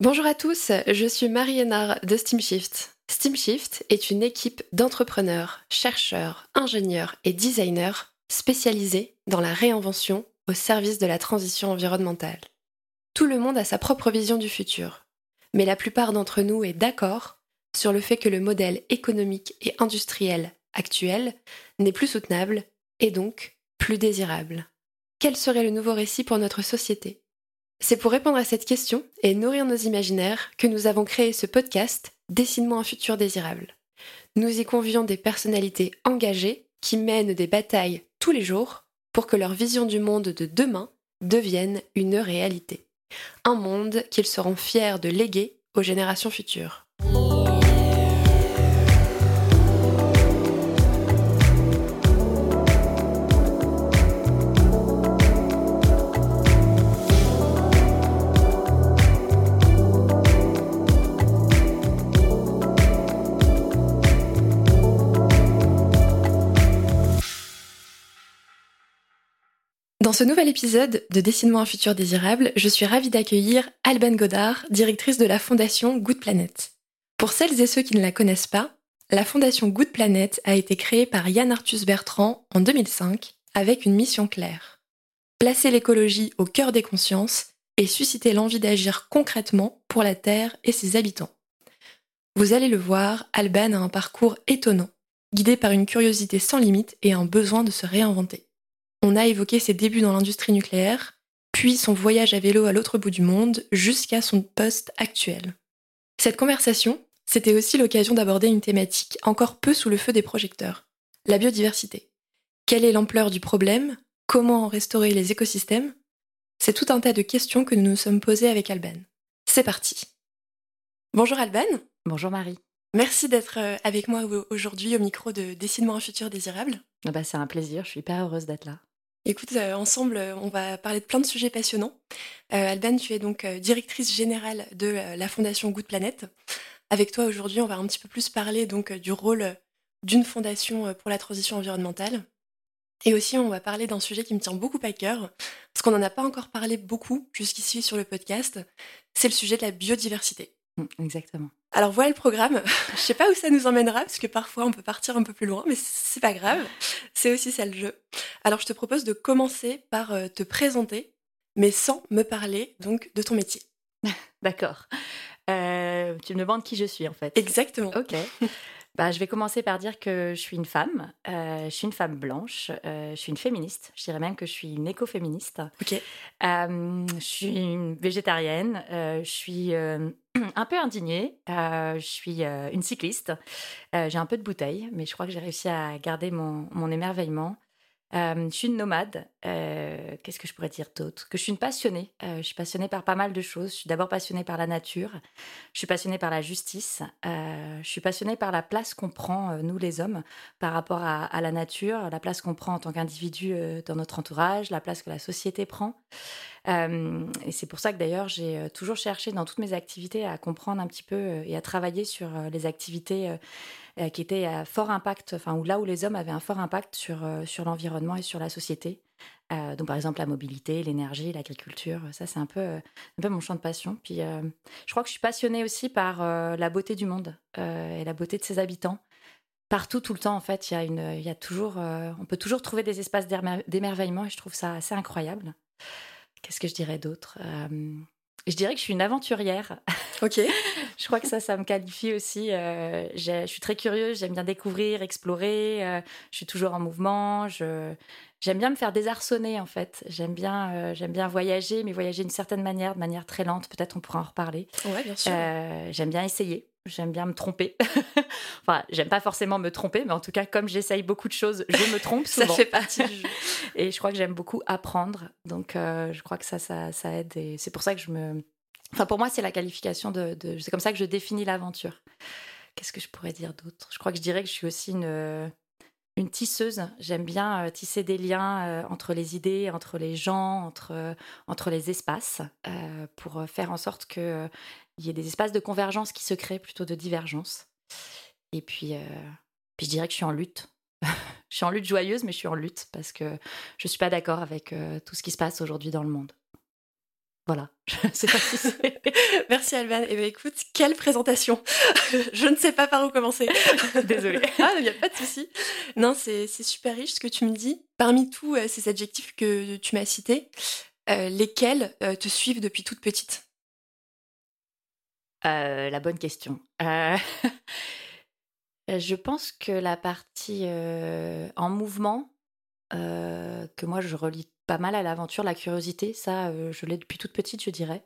Bonjour à tous, je suis Marie Hénard de SteamShift. SteamShift est une équipe d'entrepreneurs, chercheurs, ingénieurs et designers spécialisés dans la réinvention au service de la transition environnementale. Tout le monde a sa propre vision du futur, mais la plupart d'entre nous est d'accord sur le fait que le modèle économique et industriel actuel n'est plus soutenable et donc plus désirable. Quel serait le nouveau récit pour notre société? C'est pour répondre à cette question et nourrir nos imaginaires que nous avons créé ce podcast Dessine-moi un futur désirable. Nous y convions des personnalités engagées qui mènent des batailles tous les jours pour que leur vision du monde de demain devienne une réalité. Un monde qu'ils seront fiers de léguer aux générations futures. Ce nouvel épisode de Dessine-moi un futur désirable, je suis ravie d'accueillir Alban Godard, directrice de la fondation Good Planet. Pour celles et ceux qui ne la connaissent pas, la fondation Good Planet a été créée par Yann Arthus Bertrand en 2005 avec une mission claire. Placer l'écologie au cœur des consciences et susciter l'envie d'agir concrètement pour la Terre et ses habitants. Vous allez le voir, Alban a un parcours étonnant, guidé par une curiosité sans limite et un besoin de se réinventer. On a évoqué ses débuts dans l'industrie nucléaire, puis son voyage à vélo à l'autre bout du monde, jusqu'à son poste actuel. Cette conversation, c'était aussi l'occasion d'aborder une thématique encore peu sous le feu des projecteurs, la biodiversité. Quelle est l'ampleur du problème? Comment restaurer les écosystèmes? C'est tout un tas de questions que nous nous sommes posées avec Alban. C'est parti. Bonjour Alban. Bonjour Marie. Merci d'être euh, avec moi aujourd'hui au micro de Dessine-moi un futur désirable. Ah bah, c'est un plaisir, je suis hyper heureuse d'être là. Écoute, euh, ensemble, euh, on va parler de plein de sujets passionnants. Euh, Alban, tu es donc directrice générale de la fondation Good Planet. Avec toi aujourd'hui, on va un petit peu plus parler donc du rôle d'une fondation pour la transition environnementale. Et aussi, on va parler d'un sujet qui me tient beaucoup à cœur, parce qu'on n'en a pas encore parlé beaucoup jusqu'ici sur le podcast. C'est le sujet de la biodiversité. Mmh, exactement. Alors voilà le programme. Je sais pas où ça nous emmènera parce que parfois on peut partir un peu plus loin, mais c'est pas grave. C'est aussi ça le jeu. Alors je te propose de commencer par euh, te présenter, mais sans me parler donc de ton métier. D'accord. Euh, tu me demandes qui je suis en fait. Exactement. Ok. Bah, je vais commencer par dire que je suis une femme. Euh, je suis une femme blanche. Euh, je suis une féministe. Je dirais même que je suis une écoféministe. Ok. Je suis une végétarienne. je suis un peu indignée. je suis une cycliste. j'ai un peu de bouteille, mais je crois que j'ai réussi à garder mon, mon émerveillement. Je suis une nomade. Qu'est-ce que je pourrais dire d'autre? Que je suis une passionnée. je suis passionnée par pas mal de choses. Je suis d'abord passionnée par la nature. Je suis passionnée par la justice. je suis passionnée par la place qu'on prend, nous les hommes, par rapport à, la nature, la place qu'on prend en tant qu'individu dans notre entourage, la place que la société prend. et c'est pour ça que d'ailleurs j'ai toujours cherché dans toutes mes activités à comprendre un petit peu et à travailler sur les activités euh, qui était à fort impact, enfin, où là où les hommes avaient un fort impact sur, euh, sur l'environnement et sur la société. Euh, donc, par exemple, la mobilité, l'énergie, l'agriculture, ça, c'est un peu, un peu mon champ de passion. Puis, je crois que je suis passionnée aussi par la beauté du monde et la beauté de ses habitants. Partout, tout le temps, en fait, il y a, une, il y a toujours, on peut toujours trouver des espaces d'émerveillement et je trouve ça assez incroyable. Qu'est-ce que je dirais d'autre? Je dirais que je suis une aventurière. Ok. je crois que ça, ça me qualifie aussi. Euh, je suis très curieuse, j'aime bien découvrir, explorer. Euh, je suis toujours en mouvement. Je, j'aime bien me faire désarçonner en fait. J'aime bien, euh, j'aime bien voyager, mais voyager d'une certaine manière, de manière très lente. Peut-être on pourra en reparler. Ouais, bien sûr. j'aime bien essayer. J'aime bien me tromper. enfin, j'aime pas forcément me tromper, mais en tout cas, comme j'essaye beaucoup de choses, je me trompe souvent. ça fait partie du jeu. Et je crois que j'aime beaucoup apprendre. Donc, je crois que ça, ça, ça aide. Et c'est pour ça que je me. Enfin, pour moi, c'est la qualification de. C'est comme ça que je définis l'aventure. Qu'est-ce que je pourrais dire d'autre? Je crois que je dirais que je suis aussi une, tisseuse. J'aime bien euh, tisser des liens euh, entre les idées, entre les gens, entre, entre les espaces, pour faire en sorte que il y a des espaces de convergence qui se créent plutôt de divergence. Et puis, euh, puis je dirais que je suis en lutte. je suis en lutte joyeuse, mais je suis en lutte parce que je ne suis pas d'accord avec euh, tout ce qui se passe aujourd'hui dans le monde. Voilà, je sais pas si Merci Alban. Eh bien, écoute, quelle présentation Je ne sais pas par où commencer. Désolée. ah, il n'y a pas de souci. Non, c'est super riche ce que tu me dis. Parmi tous euh, ces adjectifs que tu m'as cités, euh, lesquels euh, te suivent depuis toute petite? La bonne question. je pense que la partie en mouvement, que moi je relis pas mal à l'aventure, la curiosité, ça, euh, je l'ai depuis toute petite, je dirais.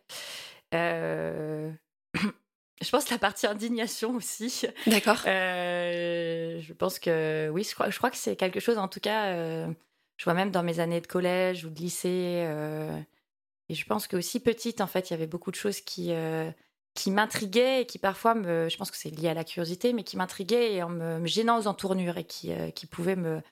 Euh, je pense la partie indignation aussi. D'accord. Euh, je pense que oui, je crois, je crois que c'est quelque chose, en tout cas, je vois même dans mes années de collège ou de lycée. et je pense que aussi petite, en fait, il y avait beaucoup de choses qui, qui m'intriguaient et qui parfois me, je pense que c'est lié à la curiosité, mais qui m'intriguaient et en me, me, gênant aux entournures et qui, qui pouvaient me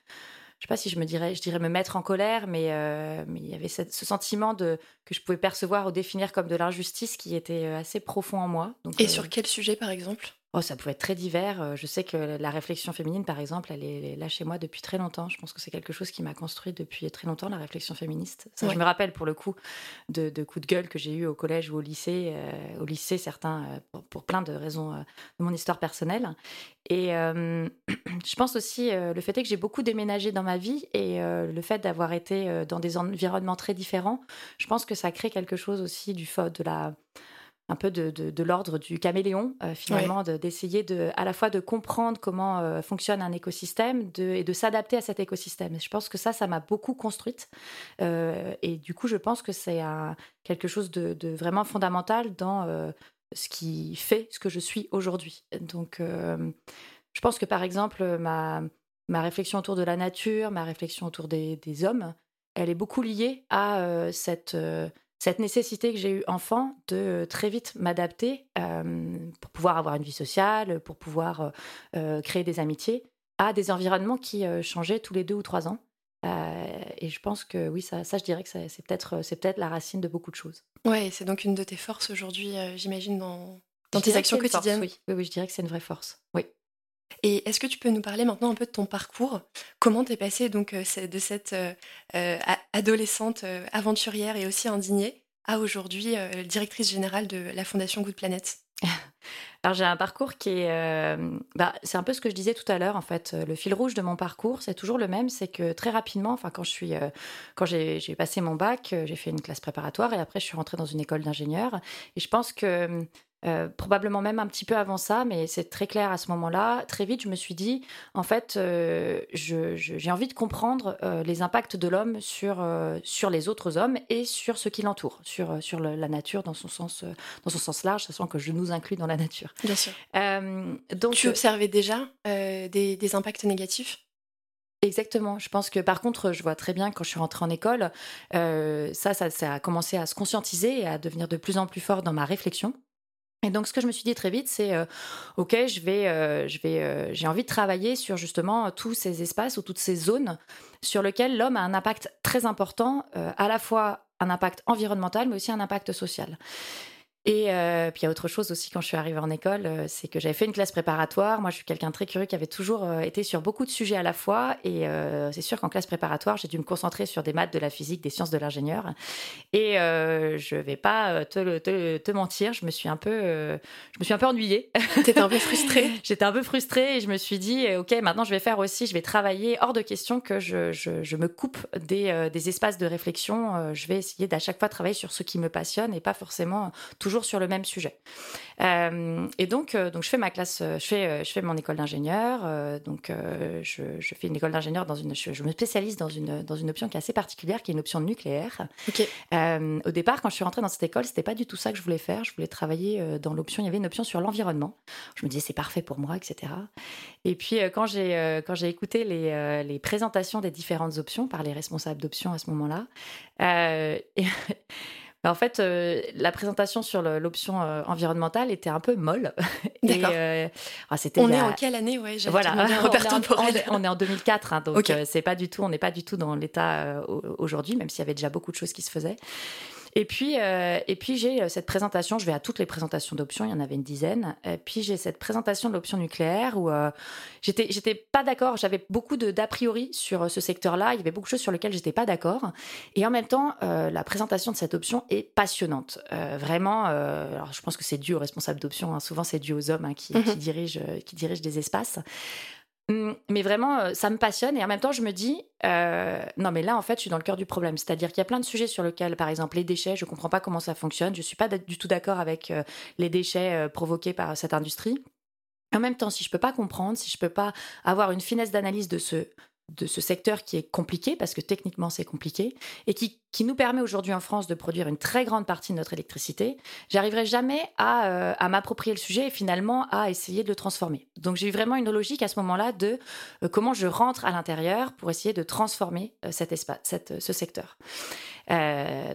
je sais pas si je me dirais, je dirais me mettre en colère, mais, euh, mais il y avait ce, sentiment de, que je pouvais percevoir ou définir comme de l'injustice qui était euh, assez profond en moi. Donc, Et sur euh, quel sujet, par exemple? Oh, ça pouvait être très divers. Euh, je sais que la réflexion féminine, par exemple, elle est là chez moi depuis très longtemps. Je pense que c'est quelque chose qui m'a construit depuis très longtemps, la réflexion féministe. Ça, Je me rappelle, pour le coup, de, coups de gueule que j'ai eu au collège ou au lycée. Euh, au lycée, certains, euh, pour, plein de raisons de mon histoire personnelle. Et je pense aussi, le fait est que j'ai beaucoup déménagé dans ma vie et le fait d'avoir été dans des environnements très différents, je pense que ça crée quelque chose aussi du de la un peu de, l'ordre du caméléon, euh, finalement, d'essayer de, à la fois de comprendre comment euh, fonctionne un écosystème et de s'adapter à cet écosystème. je pense que ça, ça m'a beaucoup construite. Euh, et du coup, je pense que c'est quelque chose de, vraiment fondamental dans ce qui fait ce que je suis aujourd'hui. Donc, je pense que, par exemple, ma, ma réflexion autour de la nature, ma réflexion autour des, des hommes, elle est beaucoup liée à cette cette nécessité que j'ai eue enfant de euh, très vite m'adapter euh, pour pouvoir avoir une vie sociale, pour pouvoir euh, créer des amitiés à des environnements qui changeaient tous les deux ou trois ans. et je pense que oui, ça, ça je dirais que c'est peut-être c'est peut-être la racine de beaucoup de choses. Ouais, c'est donc une de tes forces aujourd'hui, j'imagine, dans, dans tes actions quotidiennes. oui. oui, oui, je dirais que c'est une vraie force. Oui. Et est-ce que tu peux nous parler maintenant un peu de ton parcours? Comment t'es passée donc euh, de cette euh, euh, adolescente aventurière et aussi indignée à aujourd'hui directrice générale de la Fondation Good Planet? Alors j'ai un parcours qui est, bah, c'est un peu ce que je disais tout à l'heure en fait. Le fil rouge de mon parcours, c'est toujours le même, c'est que très rapidement, enfin quand je suis, quand j'ai passé mon bac, j'ai fait une classe préparatoire et après je suis rentrée dans une école d'ingénieur. Et je pense que euh, probablement même un petit peu avant ça, mais c'est très clair à ce moment-là. Très vite, je me suis dit, en fait, euh, j'ai envie de comprendre euh, les impacts de l'homme sur, sur les autres hommes et sur ce qui l'entoure, sur, sur la nature dans son, sens, dans son sens large, sachant que je nous inclus dans la nature. Bien sûr. donc, tu observais déjà des, des impacts négatifs? Exactement. Je pense que par contre, je vois très bien quand je suis rentrée en école, ça, ça, ça, a commencé à se conscientiser et à devenir de plus en plus fort dans ma réflexion. Et donc, ce que je me suis dit très vite, c'est euh, ok, euh, euh, j'ai envie de travailler sur justement tous ces espaces ou toutes ces zones sur lesquelles l'homme a un impact très important, à la fois un impact environnemental, mais aussi un impact social. Et euh, puis il y a autre chose aussi quand je suis arrivée en école, euh, c'est que j'avais fait une classe préparatoire. Moi, je suis quelqu'un de très curieux qui avait toujours euh, été sur beaucoup de sujets à la fois. Et c'est sûr qu'en classe préparatoire, j'ai dû me concentrer sur des maths, de la physique, des sciences de l'ingénieur. Et je vais pas te, te, te, mentir, je me suis un peu, je me suis un peu ennuyée. T'étais un peu frustrée. J'étais un peu frustrée et je me suis dit, ok, maintenant je vais faire aussi, je vais travailler hors de question que je, je, je me coupe des, des espaces de réflexion. je vais essayer d'à chaque fois travailler sur ce qui me passionne et pas forcément toujours toujours sur le même sujet. Euh, et donc, euh, donc je fais ma classe, euh, je fais, je fais mon école d'ingénieur. donc, je, je, fais une école d'ingénieur dans une, je, me spécialise dans une dans une option qui est assez particulière, qui est une option nucléaire. au départ, quand je suis rentrée dans cette école, c'était pas du tout ça que je voulais faire. Je voulais travailler dans l'option. Il y avait une option sur l'environnement. Je me disais c'est parfait pour moi, etc. Et puis quand j'ai quand j'ai écouté les, les présentations des différentes options par les responsables d'options à ce moment-là. en fait, euh, la présentation sur l'option euh, environnementale était un peu molle. D'accord. Euh, ah, on est en quelle année? Ouais, Voilà, on, est en 2004, hein, donc c'est pas du tout, on n'est pas du tout dans l'état aujourd'hui, même s'il y avait déjà beaucoup de choses qui se faisaient. Et puis, euh, et puis j'ai cette présentation, je vais à toutes les présentations d'options, il y en avait une dizaine. Et puis j'ai cette présentation de l'option nucléaire où j'étais, j'étais pas d'accord, j'avais beaucoup de, d'a priori sur ce secteur-là, il y avait beaucoup de choses sur lesquelles j'étais pas d'accord. Et en même temps, la présentation de cette option est passionnante. vraiment, alors je pense que c'est dû aux responsables d'options, hein. souvent c'est dû aux hommes hein, qui, qui, mhm. dirigent, qui dirigent des espaces. Hum, mais vraiment, euh, ça me passionne et en même temps, je me dis, euh, non, mais là, en fait, je suis dans le cœur du problème. C'est-à-dire qu'il y a plein de sujets sur lesquels, par exemple, les déchets, je ne comprends pas comment ça fonctionne. Je ne suis pas du tout d'accord avec euh, les déchets provoqués par cette industrie. En même temps, si je ne peux pas comprendre, si je ne peux pas avoir une finesse d'analyse de ce, de ce secteur qui est compliqué, parce que techniquement c'est compliqué, et qui, qui nous permet aujourd'hui en France de produire une très grande partie de notre électricité, j'arriverai jamais à, euh, à m'approprier le sujet et finalement à essayer de le transformer. Donc j'ai eu vraiment une logique à ce moment-là de euh, comment je rentre à l'intérieur pour essayer de transformer euh, cet espace, cette, ce secteur.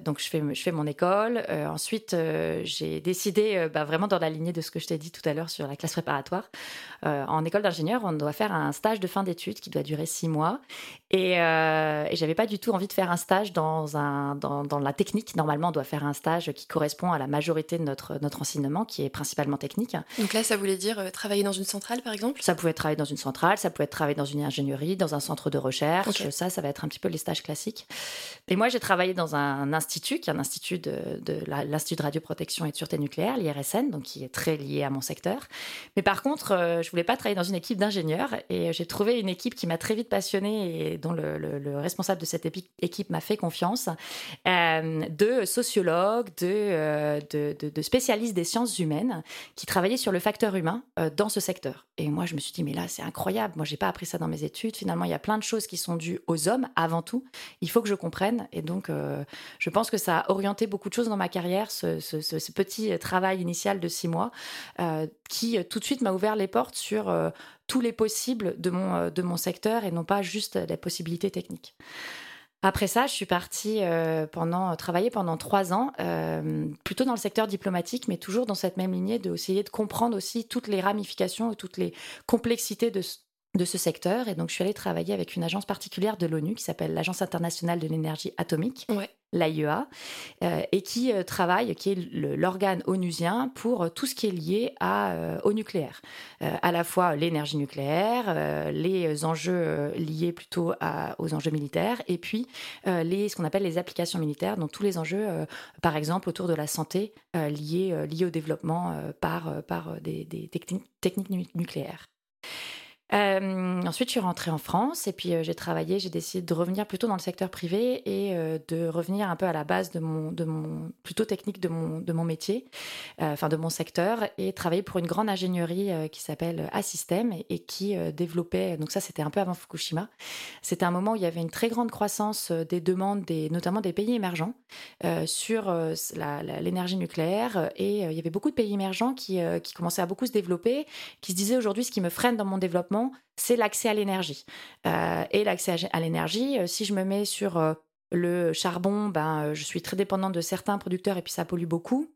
Donc je fais, je fais mon école. ensuite, j'ai décidé, bah, vraiment dans la lignée de ce que je t'ai dit tout à l'heure sur la classe préparatoire, en école d'ingénieur, on doit faire un stage de fin d'études qui doit durer six mois et, euh, et j'avais pas du tout envie de faire un stage dans, un, dans, dans, la technique. Normalement, on doit faire un stage qui correspond à la majorité de notre, notre enseignement, qui est principalement technique. Donc là, ça voulait dire euh, travailler dans une centrale, par exemple? Ça pouvait être travailler dans une centrale, ça pouvait être travailler dans une ingénierie, dans un centre de recherche. Ça, ça va être un petit peu les stages classiques. Et moi, j'ai travaillé dans un institut, qui est un institut de, l'Institut de radioprotection et de sûreté nucléaire, l'IRSN, donc qui est très lié à mon secteur. Mais par contre, euh, je voulais pas travailler dans une équipe d'ingénieurs et j'ai trouvé une équipe qui m'a très vite passionnée et dont le, responsable de cette équipe m'a fait confiance, euh, de sociologues, euh, de, spécialistes des sciences humaines qui travaillaient sur le facteur humain euh, dans ce secteur. Et moi, je me suis dit, mais là, c'est incroyable. Moi, j'ai pas appris ça dans mes études. Finalement, il y a plein de choses qui sont dues aux hommes avant tout. Il faut que je comprenne. Et donc, je pense que ça a orienté beaucoup de choses dans ma carrière, ce, ce petit travail initial de six mois, qui tout de suite m'a ouvert les portes sur tous les possibles de mon, euh, de secteur et non pas juste les possibilités techniques. Après ça, je suis partie euh, pendant, travailler pendant trois ans, euh, plutôt dans le secteur diplomatique, mais toujours dans cette même lignée de essayer de comprendre aussi toutes les ramifications et toutes les complexités de, de ce secteur. Et donc, je suis allée travailler avec une agence particulière de l'ONU qui s'appelle l'Agence internationale de l'énergie atomique. Ouais l'AIEA, euh, et qui euh, travaille, qui est l'organe onusien pour euh, tout ce qui est lié à, au nucléaire. à la fois l'énergie nucléaire, les enjeux liés plutôt aux enjeux militaires, et puis les, ce qu'on appelle les applications militaires, donc tous les enjeux, par exemple, autour de la santé liés, liés au développement par, par des, des techniques nucléaires. Euh, ensuite, je suis rentrée en France et puis euh, j'ai travaillé, j'ai décidé de revenir plutôt dans le secteur privé et euh, de revenir un peu à la base de mon, de mon plutôt technique de mon, de mon métier, enfin de mon secteur et travailler pour une grande ingénierie qui s'appelle Assystem et, et, qui développait, donc ça c'était un peu avant Fukushima, c'était un moment où il y avait une très grande croissance des demandes, des, notamment des pays émergents, sur l'énergie nucléaire et il y avait beaucoup de pays émergents qui, qui commençaient à beaucoup se développer, qui se disaient aujourd'hui ce qui me freine dans mon développement, c'est l'accès à l'énergie. Euh, et l'accès à l'énergie, euh, si je me mets sur euh, le charbon, ben, je suis très dépendante de certains producteurs et puis ça pollue beaucoup.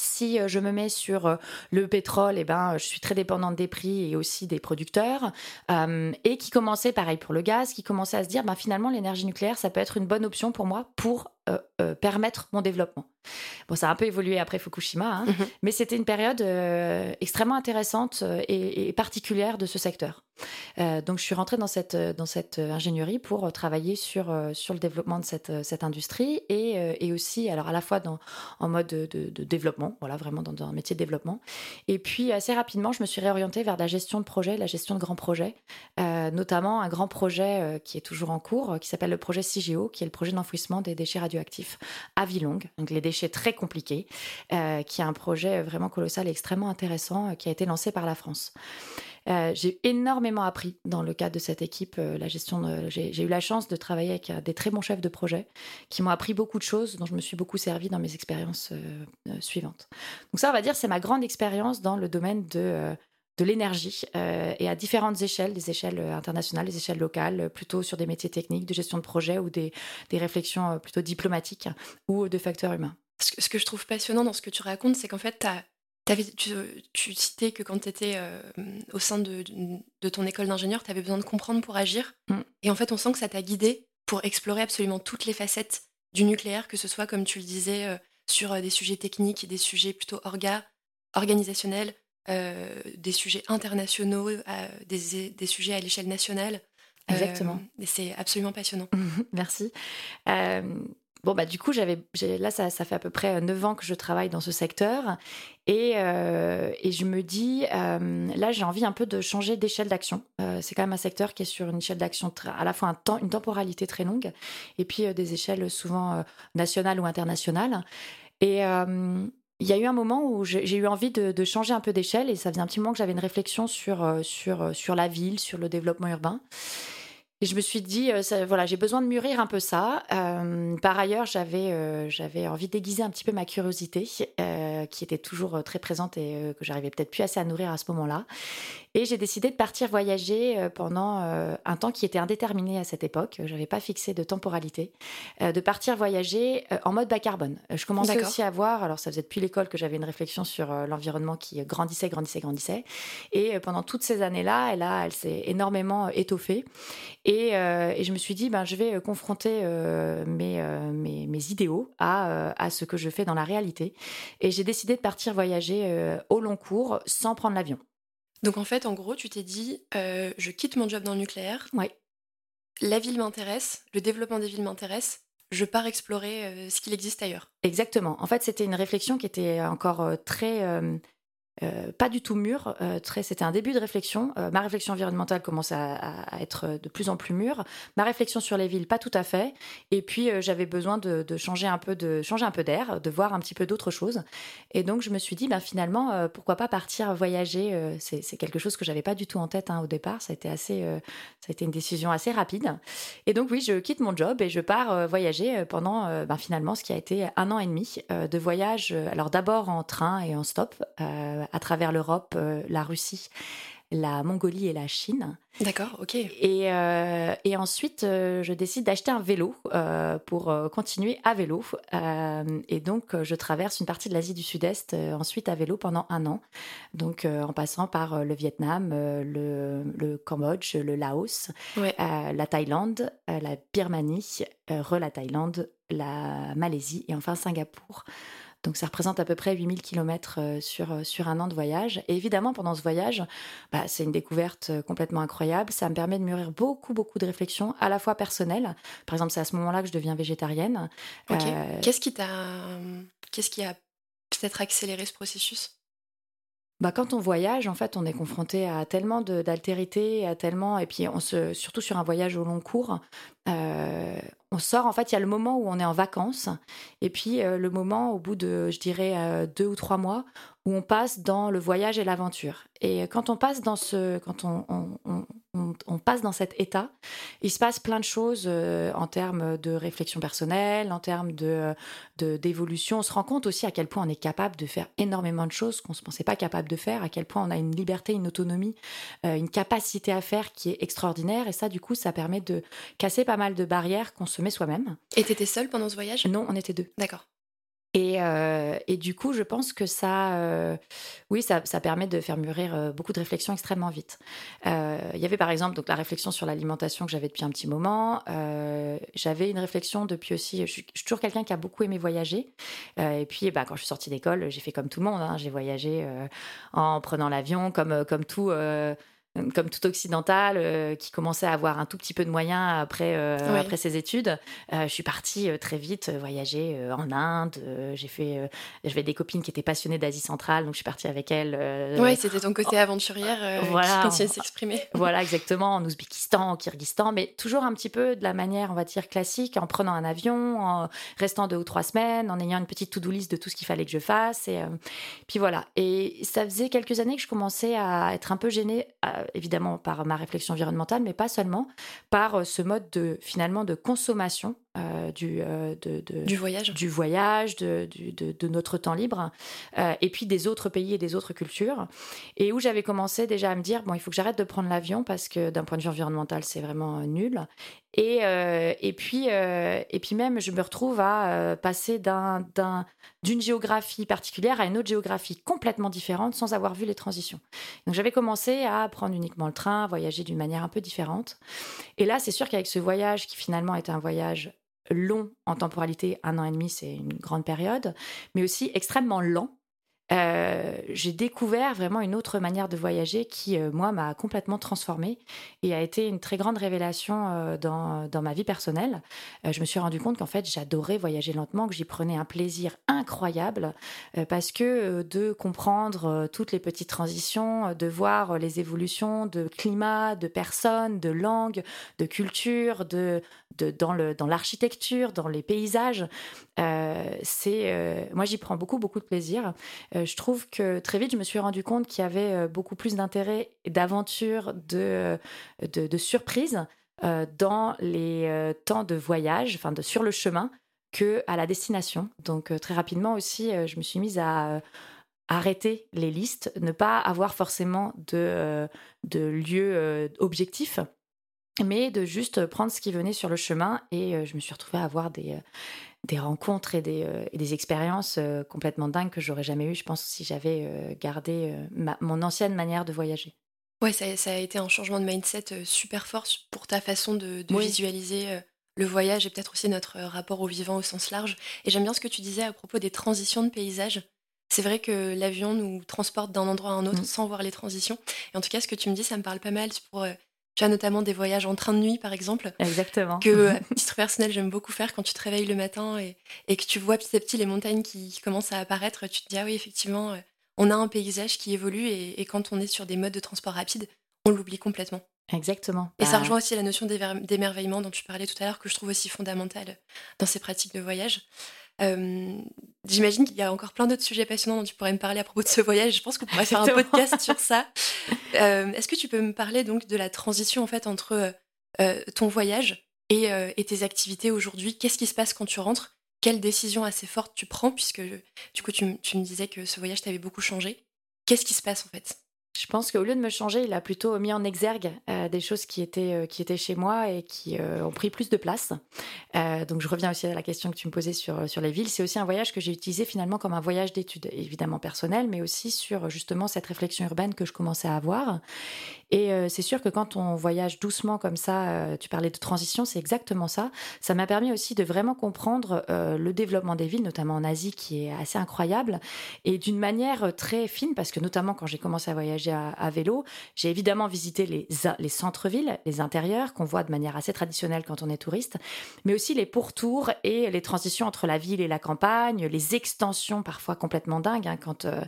Si je me mets sur le pétrole, eh ben, je suis très dépendante des prix et aussi des producteurs. et qui commençait, pareil pour le gaz, qui commençait à se dire, ben, finalement, l'énergie nucléaire, ça peut être une bonne option pour moi pour permettre mon développement. Bon, ça a un peu évolué après Fukushima, hein, mhm. mais c'était une période euh, extrêmement intéressante euh, et, particulière de ce secteur. Euh, donc, je suis rentrée dans cette, dans cette ingénierie pour travailler sur, sur le développement de cette, cette industrie et, et aussi, alors à la fois dans, en mode de, développement, voilà, vraiment dans, un métier de développement. Et puis, assez rapidement, je me suis réorientée vers la gestion de projets, la gestion de grands projets, notamment un grand projet qui est toujours en cours, qui s'appelle le projet CIGEO, qui est le projet d'enfouissement des déchets radioactifs à Vilong. Donc, les déchets très compliqué, euh, qui est un projet vraiment colossal et extrêmement intéressant euh, qui a été lancé par la France. Euh, j'ai énormément appris dans le cadre de cette équipe, la gestion. J'ai eu la chance de travailler avec des très bons chefs de projet qui m'ont appris beaucoup de choses, dont je me suis beaucoup servi dans mes expériences suivantes. Donc ça, on va dire, c'est ma grande expérience dans le domaine de de l'énergie et à différentes échelles, des échelles internationales, des échelles locales, plutôt sur des métiers techniques, de gestion de projet ou des, des réflexions plutôt diplomatiques ou de facteurs humains. Ce que, je trouve passionnant dans ce que tu racontes, c'est qu'en fait, tu, citais que quand tu étais euh, au sein de, ton école d'ingénieur, tu avais besoin de comprendre pour agir. Mm. Et en fait, on sent que ça t'a guidé pour explorer absolument toutes les facettes du nucléaire, que ce soit, comme tu le disais, sur des sujets techniques, des sujets plutôt orga, organisationnels, des sujets internationaux, des, des, sujets à l'échelle nationale. Exactement. et c'est absolument passionnant. Merci. Bon, bah, du coup, j'avais, là, ça, ça, fait à peu près 9 ans que je travaille dans ce secteur. Et, euh, et je me dis, euh, là, j'ai envie un peu de changer d'échelle d'action. Euh, c'est quand même un secteur qui est sur une échelle d'action à la fois un temps, une temporalité très longue et puis des échelles souvent nationales ou internationales. Et il y a eu un moment où j'ai eu envie de, changer un peu d'échelle et ça faisait un petit moment que j'avais une réflexion sur, sur, sur la ville, sur le développement urbain. Et je me suis dit, euh, voilà, j'ai besoin de mûrir un peu ça. Euh, par ailleurs, j'avais euh, j'avais envie d'aiguiser un petit peu ma curiosité, qui était toujours très présente et que j'arrivais peut-être plus assez à nourrir à ce moment-là. Et j'ai décidé de partir voyager euh, pendant euh, un temps qui était indéterminé à cette époque. Je n'avais pas fixé de temporalité. Euh, de partir voyager en mode bas carbone. Je commençais aussi à voir, alors ça faisait depuis l'école que j'avais une réflexion sur l'environnement qui grandissait, grandissait, grandissait. Et pendant toutes ces années-là, elle, elle s'est énormément étoffée. Et, et, je me suis dit, ben, je vais confronter mes, mes, mes, idéaux à, à ce que je fais dans la réalité. Et j'ai décidé de partir voyager au long cours sans prendre l'avion. Donc en fait, en gros, tu t'es dit, euh, je quitte mon job dans le nucléaire. Ouais. La ville m'intéresse, le développement des villes m'intéresse. Je pars explorer euh, ce qu'il existe ailleurs. Exactement. En fait, c'était une réflexion qui était encore euh, très euh, pas du tout mûr. Euh, c'était un début de réflexion. Euh, ma réflexion environnementale commence à, être de plus en plus mûre. Ma réflexion sur les villes, pas tout à fait. Et puis j'avais besoin de, changer un peu de changer un peu d'air, de voir un petit peu d'autres choses. Et donc je me suis dit, ben finalement, pourquoi pas partir voyager c'est, quelque chose que j'avais pas du tout en tête hein, au départ. Ça a été assez, ça a été une décision assez rapide. Et donc oui, je quitte mon job et je pars voyager pendant, ben, finalement, ce qui a été un an et demi de voyage. alors d'abord en train et en stop à travers l'Europe, euh, la Russie, la Mongolie et la Chine. D'accord, ok. Et, euh, et ensuite, euh, je décide d'acheter un vélo pour continuer à vélo. et donc, je traverse une partie de l'Asie du Sud-Est ensuite à vélo pendant un an. Donc, en passant par le Vietnam, le, le, Cambodge, le Laos, la Thaïlande, la Birmanie, re la Thaïlande, la Malaisie et enfin Singapour. Donc ça représente à peu près 8000 km euh, sur, euh, sur un an de voyage. Et évidemment, pendant ce voyage, bah, c'est une découverte euh, complètement incroyable. Ça me permet de mûrir beaucoup, beaucoup de réflexions, à la fois personnelles. Par exemple, c'est à ce moment-là que je deviens végétarienne. Qu'est-ce qui t'a... Qu'est-ce qui a peut-être accéléré ce processus? Bah, quand on voyage, en fait, on est confronté à tellement d'altérité, à tellement, et puis on se, surtout sur un voyage au long cours, on sort, en fait, il y a le moment où on est en vacances, et puis euh, le moment au bout de, je dirais, euh, deux ou trois mois, où on passe dans le voyage et l'aventure. Et quand on passe dans ce, quand on, on, passe dans cet état, il se passe plein de choses euh, en termes de réflexion personnelle, en termes de d'évolution. on se rend compte aussi à quel point on est capable de faire énormément de choses qu'on ne se pensait pas capable de faire, à quel point on a une liberté, une autonomie, une capacité à faire qui est extraordinaire. Et ça, du coup, ça permet de casser pas mal de barrières qu'on se met soi-même. Et t'étais seule pendant ce voyage? Non, on était deux. D'accord. Et, euh, et, du coup, je pense que ça, euh, oui, ça, permet de faire mûrir euh, beaucoup de réflexions extrêmement vite. Il y avait par exemple donc la réflexion sur l'alimentation que j'avais depuis un petit moment. j'avais une réflexion depuis aussi. Je suis, toujours quelqu'un qui a beaucoup aimé voyager. et puis, bah, quand je suis sortie d'école, j'ai fait comme tout le monde. Hein. j'ai voyagé en prenant l'avion, comme comme tout comme tout occidental euh, qui commençait à avoir un tout petit peu de moyens après, euh, après ses études. Euh, je suis partie très vite voyager en Inde. j'ai fait, j'avais des copines qui étaient passionnées d'Asie centrale, donc je suis partie avec elles. oui, c'était ton côté aventurière voilà, qui continuait à s'exprimer. Voilà, exactement, en Ouzbékistan, en Kyrgyzstan, mais toujours un petit peu de la manière, on va dire, classique, en prenant un avion, en restant deux ou trois semaines, en ayant une petite to-do list de tout ce qu'il fallait que je fasse. Et puis voilà. Et ça faisait quelques années que je commençais à être un peu gênée évidemment par ma réflexion environnementale, mais pas seulement, par euh, ce mode de finalement de consommation euh, du, euh, de, du voyage, du voyage de, de, notre temps libre, et puis des autres pays et des autres cultures, et où j'avais commencé déjà à me dire, bon, il faut que j'arrête de prendre l'avion parce que d'un point de vue environnemental, c'est vraiment nul. Et, et, puis, et puis même, je me retrouve à passer d'un, d'une géographie particulière à une autre géographie complètement différente sans avoir vu les transitions. Donc j'avais commencé à prendre uniquement le train, à voyager d'une manière un peu différente. Et là, c'est sûr qu'avec ce voyage qui finalement était un voyage long en temporalité, un an et demi, c'est une grande période, mais aussi extrêmement lent euh, j'ai découvert vraiment une autre manière de voyager qui, euh, moi, m'a complètement transformée et a été une très grande révélation euh, dans, dans, ma vie personnelle. je me suis rendu compte qu'en fait, j'adorais voyager lentement, que j'y prenais un plaisir incroyable parce que de comprendre toutes les petites transitions, de voir les évolutions de climat, de personnes, de langues, de culture, de, de, dans l'architecture, dans, dans les paysages, c'est moi, j'y prends beaucoup, beaucoup de plaisir. Euh, je trouve que très vite, je me suis rendu compte qu'il y avait euh, beaucoup plus d'intérêt, d'aventure, de, de, de surprise euh, dans les temps de voyage, enfin de sur le chemin, que à la destination. Donc très rapidement aussi, je me suis mise à arrêter les listes, ne pas avoir forcément de, de lieu objectif, mais de juste prendre ce qui venait sur le chemin. Et je me suis retrouvée à avoir des, des rencontres et des, euh, des expériences euh, complètement dingues que j'aurais jamais eues, je pense, si j'avais euh, gardé mon ancienne manière de voyager. Ouais, ça, ça, a été un changement de mindset super fort pour ta façon de, visualiser le voyage et peut-être aussi notre rapport au vivant au sens large. Et j'aime bien ce que tu disais à propos des transitions de paysage. C'est vrai que l'avion nous transporte d'un endroit à un autre mm. sans voir les transitions. Et en tout cas, ce que tu me dis, ça me parle pas mal pour tu as notamment des voyages en train de nuit, par exemple. Exactement. Que, à titre personnel, j'aime beaucoup faire quand tu te réveilles le matin et, et, que tu vois petit à petit les montagnes qui, commencent à apparaître. Tu te dis, ah oui, effectivement, euh, on a un paysage qui évolue et, quand on est sur des modes de transport rapide, on l'oublie complètement. Exactement. Et ça bah rejoint aussi la notion d'émerveillement dont tu parlais tout à l'heure, que je trouve aussi fondamentale dans ces pratiques de voyage. Euh, j'imagine qu'il y a encore plein d'autres sujets passionnants dont tu pourrais me parler à propos de ce voyage. Je pense qu'on pourrait faire un podcast sur ça. Euh, est-ce que tu peux me parler donc de la transition en fait entre euh, ton voyage et, tes activités aujourd'hui? Qu'est-ce qui se passe quand tu rentres? Quelles décisions assez fortes tu prends? Puisque du coup, tu me disais que ce voyage t'avait beaucoup changé. Qu'est-ce qui se passe en fait? Je pense qu'au lieu de me changer, il a plutôt mis en exergue euh, des choses qui étaient, euh, qui étaient chez moi et qui euh, ont pris plus de place. donc je reviens aussi à la question que tu me posais sur, sur les villes. C'est aussi un voyage que j'ai utilisé finalement comme un voyage d'études, évidemment personnel, mais aussi sur justement cette réflexion urbaine que je commençais à avoir. Et c'est sûr que quand on voyage doucement comme ça, tu parlais de transition, c'est exactement ça. Ça m'a permis aussi de vraiment comprendre le développement des villes, notamment en Asie, qui est assez incroyable, et d'une manière très fine, parce que notamment quand j'ai commencé à voyager à, vélo. J'ai évidemment visité les, les centres-villes, les intérieurs, qu'on voit de manière assez traditionnelle quand on est touriste, mais aussi les pourtours et les transitions entre la ville et la campagne, les extensions parfois complètement dingues. Hein, quand, euh,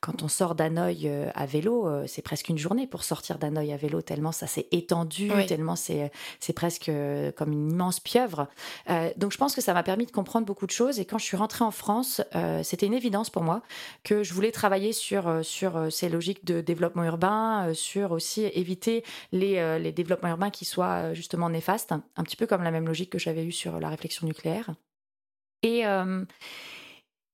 quand on sort d'Hanoï euh, à vélo, euh, c'est presque une journée pour sortir d'Hanoï à vélo, tellement ça s'est étendu, tellement c'est, c'est presque comme une immense pieuvre. donc je pense que ça m'a permis de comprendre beaucoup de choses. Et quand je suis rentrée en France, c'était une évidence pour moi que je voulais travailler sur, sur ces logiques de développement urbain, euh, sur aussi éviter les, euh, les développements urbains qui soient euh, justement néfastes, un petit peu comme la même logique que j'avais eue sur la réflexion nucléaire. Et,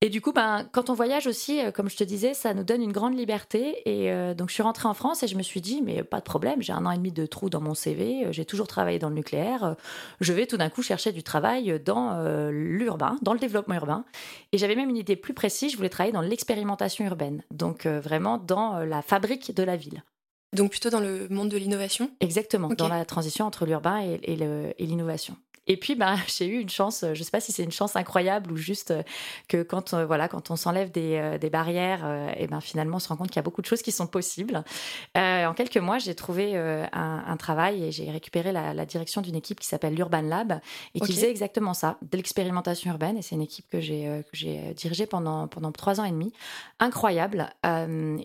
et du coup, ben, quand on voyage aussi, comme je te disais, ça nous donne une grande liberté. Et donc, je suis rentrée en France et je me suis dit, mais pas de problème, j'ai un an et demi de trou dans mon CV, j'ai toujours travaillé dans le nucléaire, je vais tout d'un coup chercher du travail dans l'urbain, dans le développement urbain. Et j'avais même une idée plus précise, je voulais travailler dans l'expérimentation urbaine, donc vraiment dans la fabrique de la ville. Donc plutôt dans le monde de l'innovation? Exactement, dans la transition entre l'urbain et, et l'innovation. Et puis, ben, j'ai eu une chance, je ne sais pas si c'est une chance incroyable ou juste euh, que quand, euh, voilà, quand on s'enlève des, euh, des, barrières, et ben, finalement, on se rend compte qu'il y a beaucoup de choses qui sont possibles. en quelques mois, j'ai trouvé un, un, travail et j'ai récupéré la, la direction d'une équipe qui s'appelle l'Urban Lab et qui faisait exactement ça, de l'expérimentation urbaine. Et c'est une équipe que j'ai dirigée pendant, pendant trois ans et demi, incroyable,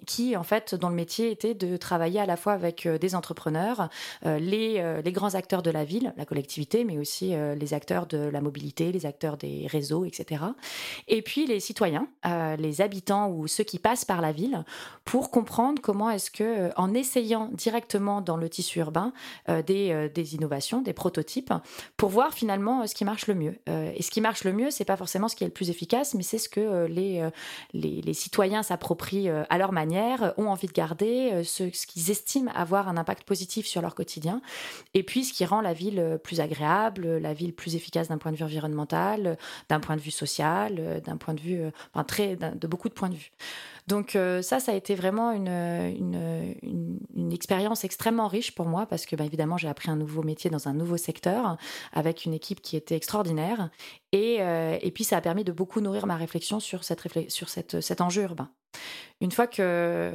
qui, en fait, dont le métier était de travailler à la fois avec des entrepreneurs, les, les grands acteurs de la ville, la collectivité, mais aussi euh, les acteurs de la mobilité, les acteurs des réseaux, etc. Et puis les citoyens, euh, les habitants ou ceux qui passent par la ville, pour comprendre comment est-ce que, euh, en essayant directement dans le tissu urbain des, innovations, des prototypes, pour voir finalement ce qui marche le mieux. et ce qui marche le mieux, c'est pas forcément ce qui est le plus efficace, mais c'est ce que les, les, citoyens s'approprient à leur manière, ont envie de garder, ce qu'ils estiment avoir un impact positif sur leur quotidien, et puis ce qui rend la ville plus agréable, la ville plus efficace d'un point de vue environnemental, d'un point de vue social, d'un point de vue, enfin très, de beaucoup de points de vue. Donc ça, ça a été vraiment une, une, une, expérience extrêmement riche pour moi parce que bah, évidemment, j'ai appris un nouveau métier dans un nouveau secteur avec une équipe qui était extraordinaire. Et, et puis, ça a permis de beaucoup nourrir ma réflexion sur, cette, sur cette, cet enjeu urbain. Une fois que,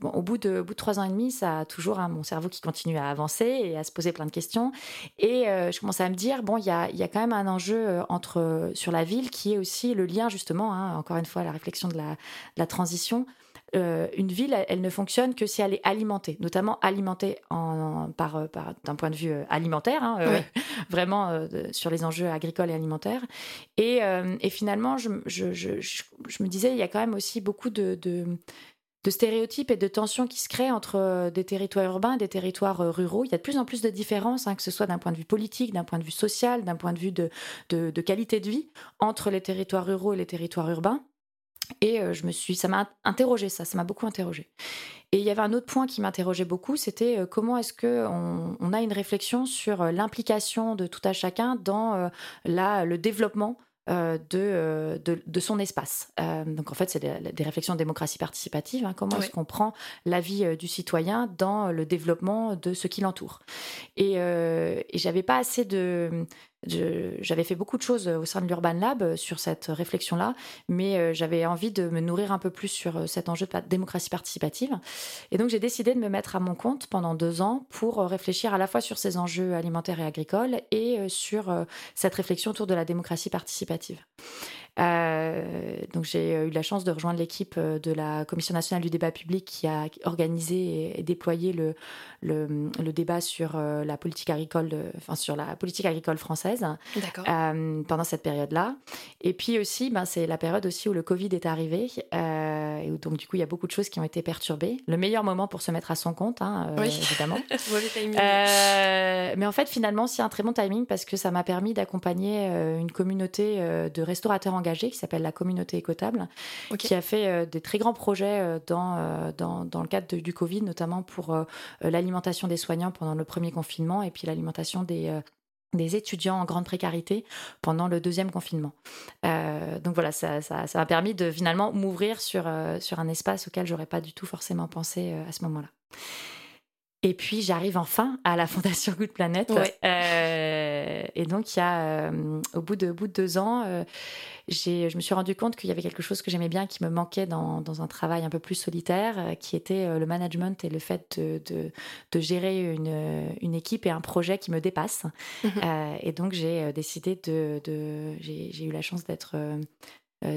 bon, au bout de, trois ans et demi, ça a toujours hein, mon cerveau qui continue à avancer et à se poser plein de questions. Et je commence à me dire, bon, il y a, y a, quand même un enjeu entre, sur la ville qui est aussi le lien, justement, hein, encore une fois, la réflexion de la, de la transition euh, une ville, elle, ne fonctionne que si elle est alimentée, notamment alimentée en, par, par d'un point de vue euh, alimentaire, hein, euh, vraiment sur les enjeux agricoles et alimentaires. Et, et finalement, je, je, je, je, me disais, il y a quand même aussi beaucoup de, de, de, stéréotypes et de tensions qui se créent entre des territoires urbains et des territoires ruraux. Il y a de plus en plus de différences, hein, que ce soit d'un point de vue politique, d'un point de vue social, d'un point de vue de qualité de vie entre les territoires ruraux et les territoires urbains. Et euh, je me suis, ça m'a interrogé, ça, ça m'a beaucoup interrogé. Et il y avait un autre point qui m'interrogeait beaucoup, c'était euh, comment est-ce que on, a une réflexion sur euh, l'implication de tout à chacun dans la, le développement de, de, son espace. donc en fait, c'est des, réflexions de démocratie participative. Hein. comment est-ce qu'on prend la vie du citoyen dans le développement de ce qui l'entoure Et, et j'avais pas assez de j'avais fait beaucoup de choses au sein de l'Urban Lab euh, sur cette réflexion-là, mais euh, j'avais envie de me nourrir un peu plus sur euh, cet enjeu de démocratie participative. Et donc j'ai décidé de me mettre à mon compte pendant deux ans pour réfléchir à la fois sur ces enjeux alimentaires et agricoles et sur cette réflexion autour de la démocratie participative. Euh, donc j'ai eu la chance de rejoindre l'équipe euh, de la Commission nationale du débat public qui a organisé et déployé le, le, le débat sur euh, la politique agricole, enfin sur la politique agricole française euh, pendant cette période-là. Et puis aussi, ben, c'est la période aussi où le Covid est arrivé, euh, et où, donc du coup il y a beaucoup de choses qui ont été perturbées. Le meilleur moment pour se mettre à son compte, hein, oui. évidemment. mais en fait finalement c'est un très bon timing parce que ça m'a permis d'accompagner une communauté de restaurateurs qui s'appelle la communauté écotable, qui a fait euh, des très grands projets euh, dans, euh, dans, dans, le cadre du Covid, notamment pour l'alimentation des soignants pendant le premier confinement et puis l'alimentation des des étudiants en grande précarité pendant le deuxième confinement. donc voilà, ça, ça, ça, a permis de finalement m'ouvrir sur, sur un espace auquel j'aurais pas du tout forcément pensé à ce moment-là. Et puis j'arrive enfin à la Fondation Good Planet. Euh, et donc il y a, euh, au bout de, au bout de deux ans, euh, je me suis rendu compte qu'il y avait quelque chose que j'aimais bien, qui me manquait dans, dans, un travail un peu plus solitaire, euh, qui était le management et le fait de, de, de gérer une, une, équipe et un projet qui me dépasse. Mhm. et donc j'ai décidé de, de j'ai eu la chance d'être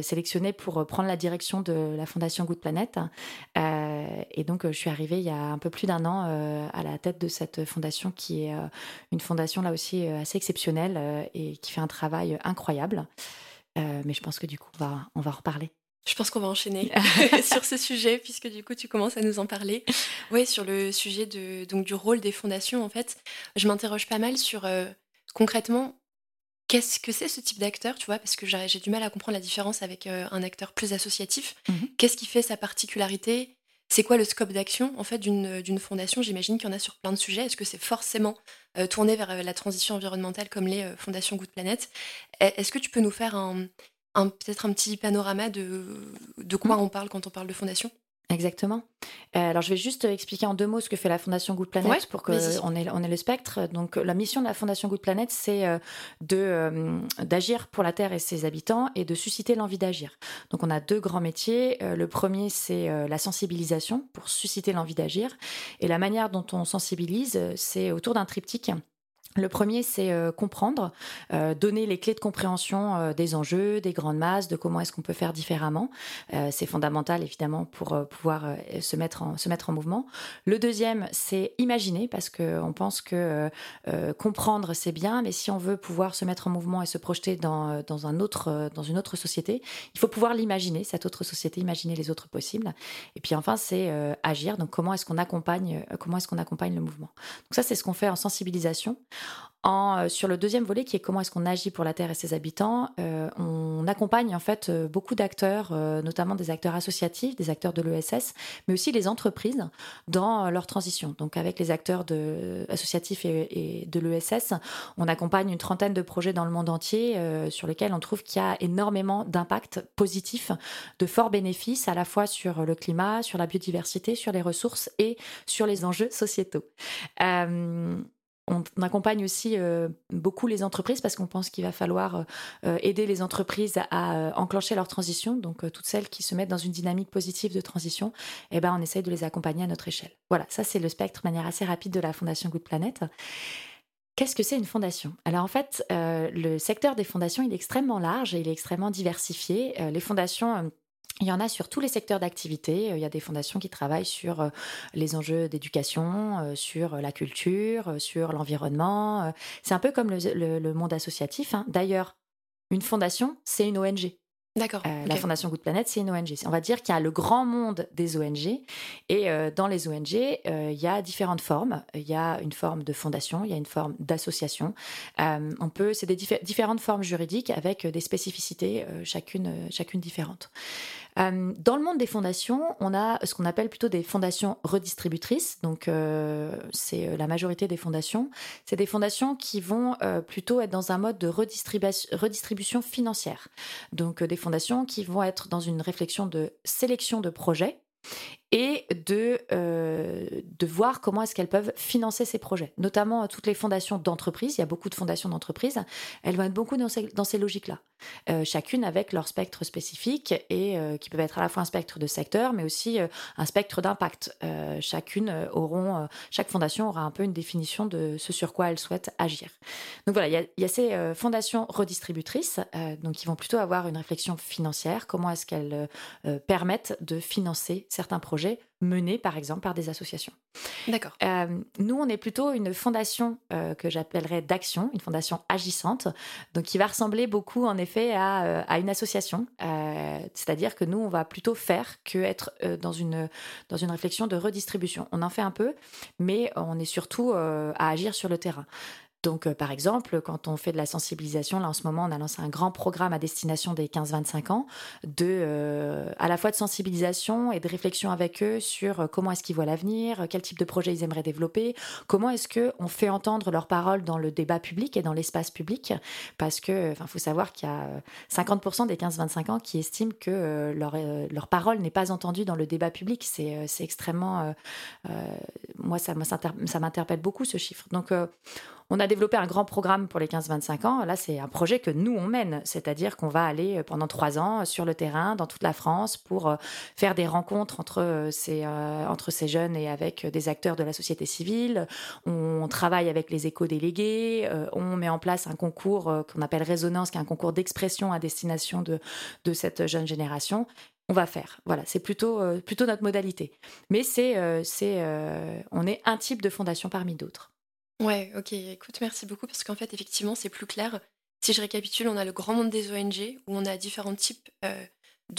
sélectionnée pour euh, prendre la direction de la Fondation Good Planet. Euh, et donc, je suis arrivée il y a un peu plus d'un an à la tête de cette fondation qui est une fondation là aussi assez exceptionnelle et qui fait un travail incroyable. mais je pense que du coup, on va, on va en reparler. Je pense qu'on va enchaîner sur ce sujet puisque du coup tu commences à nous en parler. Oui, sur le sujet de, donc, du rôle des fondations en fait, je m'interroge pas mal sur concrètement qu'est-ce que c'est ce type d'acteur, tu vois, parce que j'ai du mal à comprendre la différence avec euh, un acteur plus associatif. Mmh qu'est-ce qui fait sa particularité? C'est quoi le scope d'action en fait d'une fondation? J'imagine qu'il y en a sur plein de sujets. Est-ce que c'est forcément euh, tourné vers euh, la transition environnementale comme les fondations Good Planet? Est-ce que tu peux nous faire un, peut-être un petit panorama de, de quoi mmh. on parle quand on parle de fondation? Exactement. Euh, alors, je vais juste expliquer en deux mots ce que fait la Fondation Good Planet pour qu'on ait, on ait le spectre. Donc, la mission de la Fondation Good Planet, c'est euh, de euh, d'agir pour la Terre et ses habitants et de susciter l'envie d'agir. Donc, on a deux grands métiers. le premier, c'est la sensibilisation pour susciter l'envie d'agir. Et la manière dont on sensibilise, c'est autour d'un triptyque le premier, c'est euh, comprendre, euh, donner les clés de compréhension euh, des enjeux, des grandes masses, de comment est-ce qu'on peut faire différemment. c'est fondamental, évidemment, pour pouvoir se mettre en se mettre en mouvement. Le deuxième, c'est imaginer, parce que on pense que comprendre c'est bien, mais si on veut pouvoir se mettre en mouvement et se projeter dans dans un autre dans une autre société, il faut pouvoir l'imaginer cette autre société, imaginer les autres possibles. Et puis enfin, c'est agir. Donc comment est-ce qu'on accompagne comment est-ce qu'on accompagne le mouvement? Donc ça, c'est ce qu'on fait en sensibilisation. Euh, sur le deuxième volet, qui est comment est-ce qu'on agit pour la Terre et ses habitants, euh, on accompagne en fait euh, beaucoup d'acteurs, notamment des acteurs associatifs, des acteurs de l'ESS, mais aussi les entreprises dans leur transition. Donc avec les acteurs associatifs et, de l'ESS, on accompagne une trentaine de projets dans le monde entier sur lesquels on trouve qu'il y a énormément d'impacts positifs, de forts bénéfices à la fois sur le climat, sur la biodiversité, sur les ressources et sur les enjeux sociétaux. On, accompagne aussi euh, beaucoup les entreprises parce qu'on pense qu'il va falloir euh, euh, aider les entreprises à enclencher leur transition. Donc toutes celles qui se mettent dans une dynamique positive de transition, eh ben, on essaye de les accompagner à notre échelle. Voilà, ça c'est le spectre de manière assez rapide de la Fondation Good Planet. Qu'est-ce que c'est une fondation? Alors en fait, le secteur des fondations, il est extrêmement large et il est extrêmement diversifié. les fondations il y en a sur tous les secteurs d'activité. Il y a des fondations qui travaillent sur euh, les enjeux d'éducation, euh, sur la culture, euh, sur l'environnement. C'est un peu comme le, monde associatif. Hein. D'ailleurs, une fondation, c'est une ONG. D'accord. La Fondation Good Planet, c'est une ONG. On va dire qu'il y a le grand monde des ONG. Et dans les ONG, il y a différentes formes. Il y a une forme de fondation, il y a une forme d'association. on peut, c'est des différentes formes juridiques avec des spécificités, chacune, chacune différente. Euh, dans le monde des fondations, on a ce qu'on appelle plutôt des fondations redistributrices. Donc, euh, c'est euh, la majorité des fondations. C'est des fondations qui vont plutôt être dans un mode de redistribution financière. Donc, des fondations qui vont être dans une réflexion de sélection de projets et de, euh, de voir comment est-ce qu'elles peuvent financer ces projets. Notamment euh, toutes les fondations d'entreprises, il y a beaucoup de fondations d'entreprises, elles vont être beaucoup dans ces, ces logiques-là. Euh, chacune avec leur spectre spécifique et qui peuvent être à la fois un spectre de secteur, mais aussi un spectre d'impact. chacune auront, chaque fondation aura un peu une définition de ce sur quoi elle souhaite agir. Donc voilà, il y a, il y a ces fondations redistributrices, donc qui vont plutôt avoir une réflexion financière, comment est-ce qu'elles permettent de financer certains projets menés par exemple par des associations. D'accord. Euh, nous, on est plutôt une fondation euh, que j'appellerais d'action, une fondation agissante, donc qui va ressembler beaucoup en effet à, euh, à une association. C'est-à-dire que nous, on va plutôt faire que être dans, une, dans une réflexion de redistribution. On en fait un peu, mais on est surtout à agir sur le terrain. Donc, euh, par exemple, quand on fait de la sensibilisation, là en ce moment, on a lancé un grand programme à destination des 15-25 ans, de, euh, à la fois de sensibilisation et de réflexion avec eux sur euh, comment est-ce qu'ils voient l'avenir, quel type de projet ils aimeraient développer, comment est-ce qu'on fait entendre leurs paroles dans le débat public et dans l'espace public, parce que, enfin, faut savoir qu'il y a 50% des 15-25 ans qui estiment que leur, leur parole n'est pas entendue dans le débat public. C'est extrêmement, moi, ça, m'interpelle beaucoup ce chiffre. Donc, on a développé un grand programme pour les 15-25 ans. Là, c'est un projet que nous, on mène. C'est-à-dire qu'on va aller euh, pendant trois ans euh, sur le terrain, dans toute la France, pour euh, faire des rencontres entre ces, entre ces jeunes et avec des acteurs de la société civile. On travaille avec les éco-délégués. On met en place un concours qu'on appelle Résonance, qui est un concours d'expression à destination de, de cette jeune génération on va faire. Voilà, c'est plutôt, plutôt notre modalité. Mais c'est, c'est, on est un type de fondation parmi d'autres. Ouais, ok, écoute, merci beaucoup parce qu'en fait, effectivement, c'est plus clair. Si je récapitule, on a le grand monde des ONG où on a différents types euh,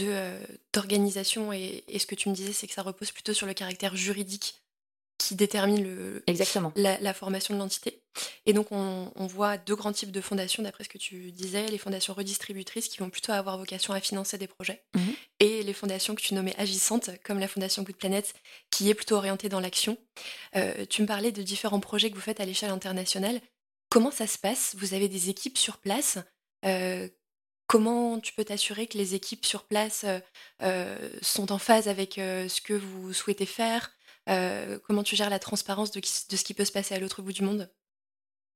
euh, d'organisations et ce que tu me disais, c'est que ça repose plutôt sur le caractère juridique qui détermine le, Exactement. La, formation de l'entité. Et donc, on, voit deux grands types de fondations, d'après ce que tu disais, les fondations redistributrices qui vont plutôt avoir vocation à financer des projets, mhm. et les fondations que tu nommais agissantes, comme la Fondation Good Planet, qui est plutôt orientée dans l'action. Euh, tu me parlais de différents projets que vous faites à l'échelle internationale. Comment ça se passe? Vous avez des équipes sur place euh, Comment tu peux t'assurer que les équipes sur place euh, sont en phase avec ce que vous souhaitez faire? Euh, comment tu gères la transparence de, ce qui peut se passer à l'autre bout du monde?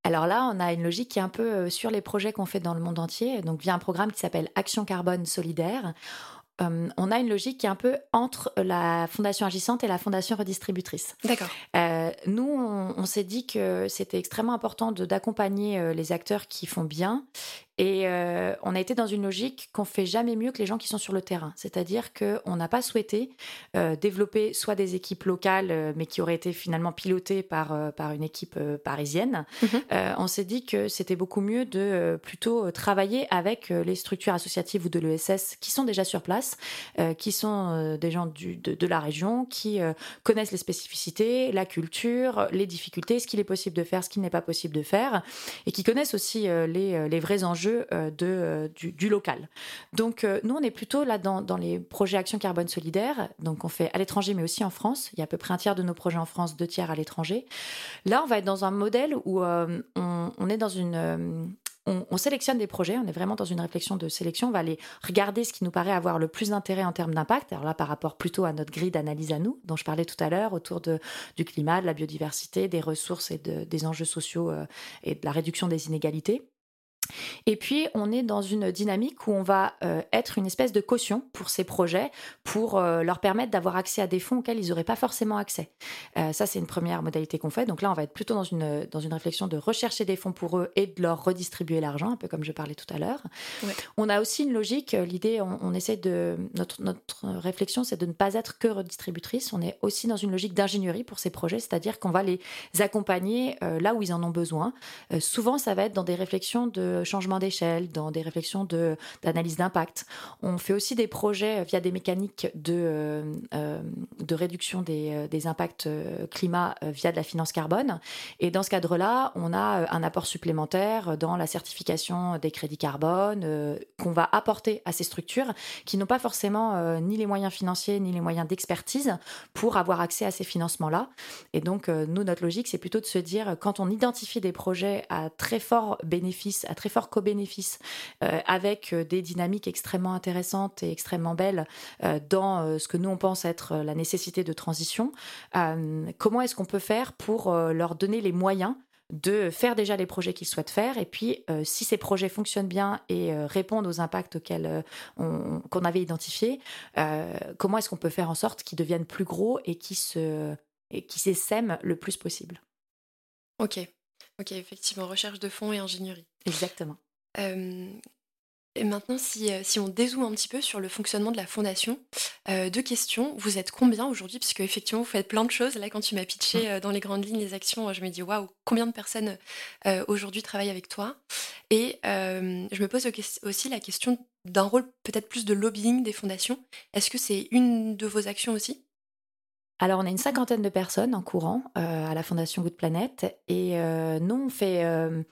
Alors là, on a une logique qui est un peu euh, sur les projets qu'on fait dans le monde entier, donc via un programme qui s'appelle Action Carbone Solidaire. Euh, on a une logique qui est un peu entre la fondation agissante et la fondation redistributrice. D'accord. nous, on, s'est dit que c'était extrêmement important d'accompagner les acteurs qui font bien et euh, on a été dans une logique qu'on fait jamais mieux que les gens qui sont sur le terrain. C'est-à-dire qu'on n'a pas souhaité euh, développer soit des équipes locales, euh, mais qui auraient été finalement pilotées par, par une équipe parisienne. Mhm. on s'est dit que c'était beaucoup mieux de plutôt travailler avec les structures associatives ou de l'ESS qui sont déjà sur place, qui sont des gens du, de, de, la région, qui connaissent les spécificités, la culture les difficultés, ce qu'il est possible de faire, ce qu'il n'est pas possible de faire, et qui connaissent aussi les, les, vrais enjeux de, du, local. Donc nous, on est plutôt là dans, les projets Action Carbone Solidaire, donc on fait à l'étranger mais aussi en France. Il y a à peu près un tiers de nos projets en France, deux tiers à l'étranger. Là, on va être dans un modèle où on, est dans une on, sélectionne des projets, on est vraiment dans une réflexion de sélection, on va aller regarder ce qui nous paraît avoir le plus d'intérêt en termes d'impact. Alors là, par rapport plutôt à notre grille d'analyse à nous, dont je parlais tout à l'heure, autour du climat, de la biodiversité, des ressources et des enjeux sociaux euh, et de la réduction des inégalités. Et puis, on est dans une dynamique où on va euh, être une espèce de caution pour ces projets, pour euh, leur permettre d'avoir accès à des fonds auxquels ils n'auraient pas forcément accès. Euh, ça, c'est une première modalité qu'on fait. Donc là, on va être plutôt dans une, dans une réflexion de rechercher des fonds pour eux et de leur redistribuer l'argent, un peu comme je parlais tout à l'heure. On a aussi une logique, l'idée, on, essaie de... Notre, notre réflexion, c'est de ne pas être que redistributrice. On est aussi dans une logique d'ingénierie pour ces projets, c'est-à-dire qu'on va les accompagner là où ils en ont besoin. souvent, ça va être dans des réflexions de changement d'échelle, dans des réflexions d'analyse d'impact. On fait aussi des projets via des mécaniques de, euh, euh, de réduction des, euh, des impacts climat via de la finance carbone. Et dans ce cadre-là, on a un apport supplémentaire dans la certification des crédits carbone qu'on va apporter à ces structures qui n'ont pas forcément ni les moyens financiers ni les moyens d'expertise pour avoir accès à ces financements-là. Et donc, nous, notre logique, c'est plutôt de se dire, quand on identifie des projets à très fort bénéfice, à très fort co-bénéfice, euh, avec euh, des dynamiques extrêmement intéressantes et extrêmement belles euh, dans ce que nous on pense être la nécessité de transition. comment est-ce qu'on peut faire pour leur donner les moyens de faire déjà les projets qu'ils souhaitent faire et puis si ces projets fonctionnent bien et répondent aux impacts qu'on avait identifiés, comment est-ce qu'on peut faire en sorte qu'ils deviennent plus gros et qui se et qui s'essaiment le plus possible? Ok, Ok, effectivement, recherche de fonds et ingénierie. Exactement. et maintenant, si, euh, si, on dézoome un petit peu sur le fonctionnement de la fondation, euh, deux questions. Vous êtes combien aujourd'hui? Parce qu'effectivement, vous faites plein de choses. Là, quand tu m'as pitché mmh. euh, dans les grandes lignes les actions, je me dis waouh, combien de personnes aujourd'hui travaillent avec toi? Et je me pose aussi la question d'un rôle peut-être plus de lobbying des fondations. Est-ce que c'est une de vos actions aussi? Alors, on a une cinquantaine de personnes en courant euh, à la Fondation Good Planet et euh, nous, on fait. Euh,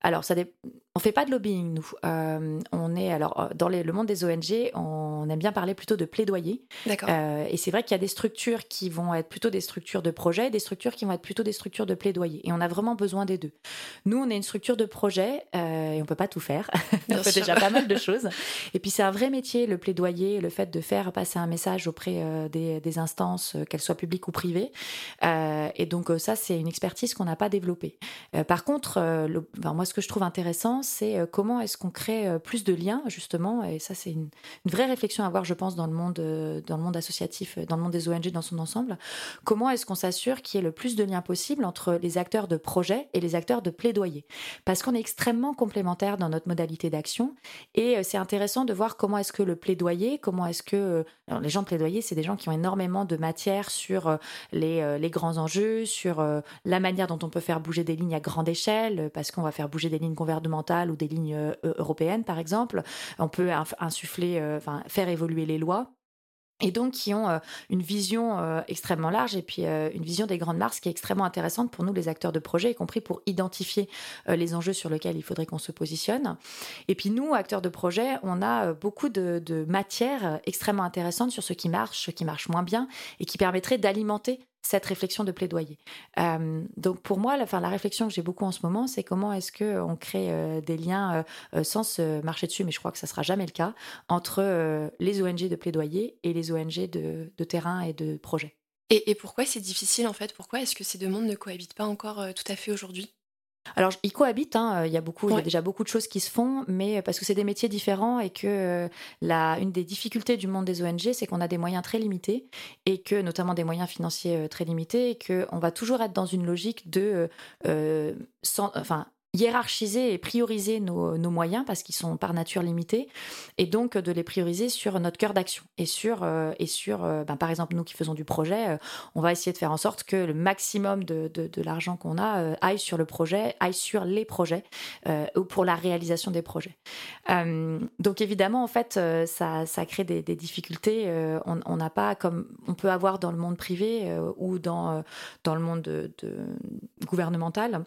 alors, ça dépend on fait pas de lobbying, nous. Euh, on est alors dans le monde des ONG, on aime bien parler plutôt de plaidoyer. D'accord. Euh, et c'est vrai qu'il y a des structures qui vont être plutôt des structures de projet, des structures qui vont être plutôt des structures de plaidoyer. Et on a vraiment besoin des deux. Nous, on est une structure de projet euh, et on peut pas tout faire. on fait déjà pas mal de choses. Et puis c'est un vrai métier, le plaidoyer, le fait de faire passer un message auprès des, des, instances, qu'elles soient publiques ou privées. et donc ça, c'est une expertise qu'on n'a pas développée. par contre, moi, ce que je trouve intéressant c'est euh, comment est-ce qu'on crée euh, plus de liens, justement, et ça, c'est une, vraie réflexion à avoir, je pense, dans le monde, euh, dans le monde associatif, dans le monde des ONG dans son ensemble. Comment est-ce qu'on s'assure qu'il y ait le plus de liens possible entre les acteurs de projet et les acteurs de plaidoyer? Parce qu'on est extrêmement complémentaires dans notre modalité d'action, et c'est intéressant de voir comment est-ce que le plaidoyer, comment est-ce que... les gens de plaidoyer, c'est des gens qui ont énormément de matière sur les, les grands enjeux, sur la manière dont on peut faire bouger des lignes à grande échelle, parce qu'on va faire bouger des lignes gouvernementales ou des lignes euh, européennes, par exemple. On peut insuffler, euh, enfin, faire évoluer les lois et donc qui ont euh, une vision extrêmement large et puis une vision des grandes marques qui est extrêmement intéressante pour nous les acteurs de projet, y compris pour identifier les enjeux sur lesquels il faudrait qu'on se positionne. Et puis nous, acteurs de projet, on a beaucoup de, de matières extrêmement intéressantes sur ce qui marche, ce qui marche moins bien et qui permettrait d'alimenter cette réflexion de plaidoyer. Euh, donc pour moi, la, enfin, la réflexion que j'ai beaucoup en ce moment, c'est comment est-ce qu'on crée euh, des liens euh, sans se marcher dessus, mais je crois que ça sera jamais le cas, entre les ONG de plaidoyer et les ONG de, de terrain et de projet. Et, et pourquoi c'est difficile en fait? Pourquoi est-ce que ces deux mondes ne cohabitent pas encore tout à fait aujourd'hui? Alors, ils cohabitent. Hein, il y a beaucoup, il y a déjà beaucoup de choses qui se font, mais parce que c'est des métiers différents et que euh, la, une des difficultés du monde des ONG, c'est qu'on a des moyens très limités et que, notamment des moyens financiers euh, très limités, et que on va toujours être dans une logique de, euh, sans, enfin, hiérarchiser et prioriser nos, moyens parce qu'ils sont par nature limités et donc de les prioriser sur notre cœur d'action et sur euh, et sur euh, ben, par exemple nous qui faisons du projet euh, on va essayer de faire en sorte que le maximum de, de, l'argent qu'on a aille sur le projet aille sur les projets ou pour la réalisation des projets. Donc évidemment en fait ça, ça crée des, difficultés on n'a pas comme on peut avoir dans le monde privé ou dans dans le monde de, gouvernemental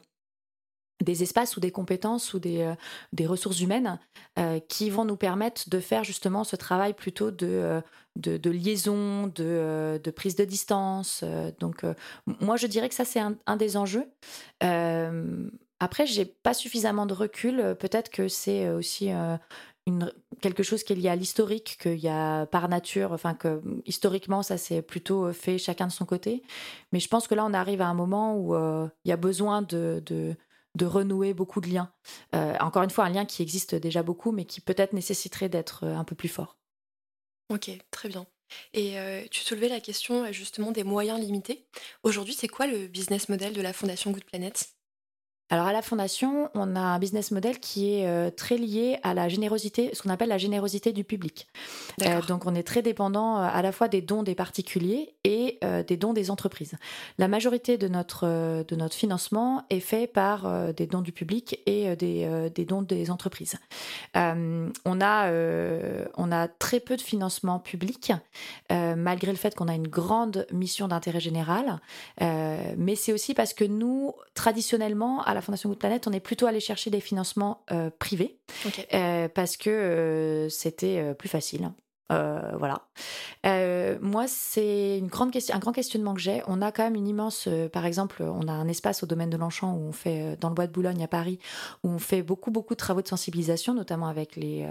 des espaces ou des compétences ou des, euh, des ressources humaines euh, qui vont nous permettre de faire justement ce travail plutôt de, euh, de, liaison, de, de, prise de distance. donc moi je dirais que ça c'est un, des enjeux. après j'ai pas suffisamment de recul. Peut-être que c'est aussi une, quelque chose qui est lié à l'historique, qu'il y a par nature, enfin que historiquement ça s'est plutôt fait chacun de son côté. Mais je pense que là on arrive à un moment où il y a besoin de, de de renouer beaucoup de liens. Euh, encore une fois, un lien qui existe déjà beaucoup, mais qui peut-être nécessiterait d'être euh, un peu plus fort. Ok, très bien. Et euh, tu soulevais la question justement des moyens limités. Aujourd'hui, c'est quoi le business model de la Fondation Good Planet? Alors à la fondation, on a un business model qui est euh, très lié à la générosité, ce qu'on appelle la générosité du public. Euh, donc on est très dépendant euh, à la fois des dons des particuliers et des dons des entreprises. La majorité de notre de notre financement est fait par des dons du public et des, des dons des entreprises. on a on a très peu de financement public malgré le fait qu'on a une grande mission d'intérêt général, mais c'est aussi parce que nous traditionnellement à la Fondation Good Planet, on est plutôt allé chercher des financements euh, privés euh, parce que euh, c'était plus facile. Euh, voilà. Euh, moi, c'est une grande question, un grand questionnement que j'ai. On a quand même une immense, euh, par exemple, on a un espace au domaine de Longchamp où on fait, dans le bois de Boulogne à Paris, où on fait beaucoup, beaucoup de travaux de sensibilisation, notamment avec les,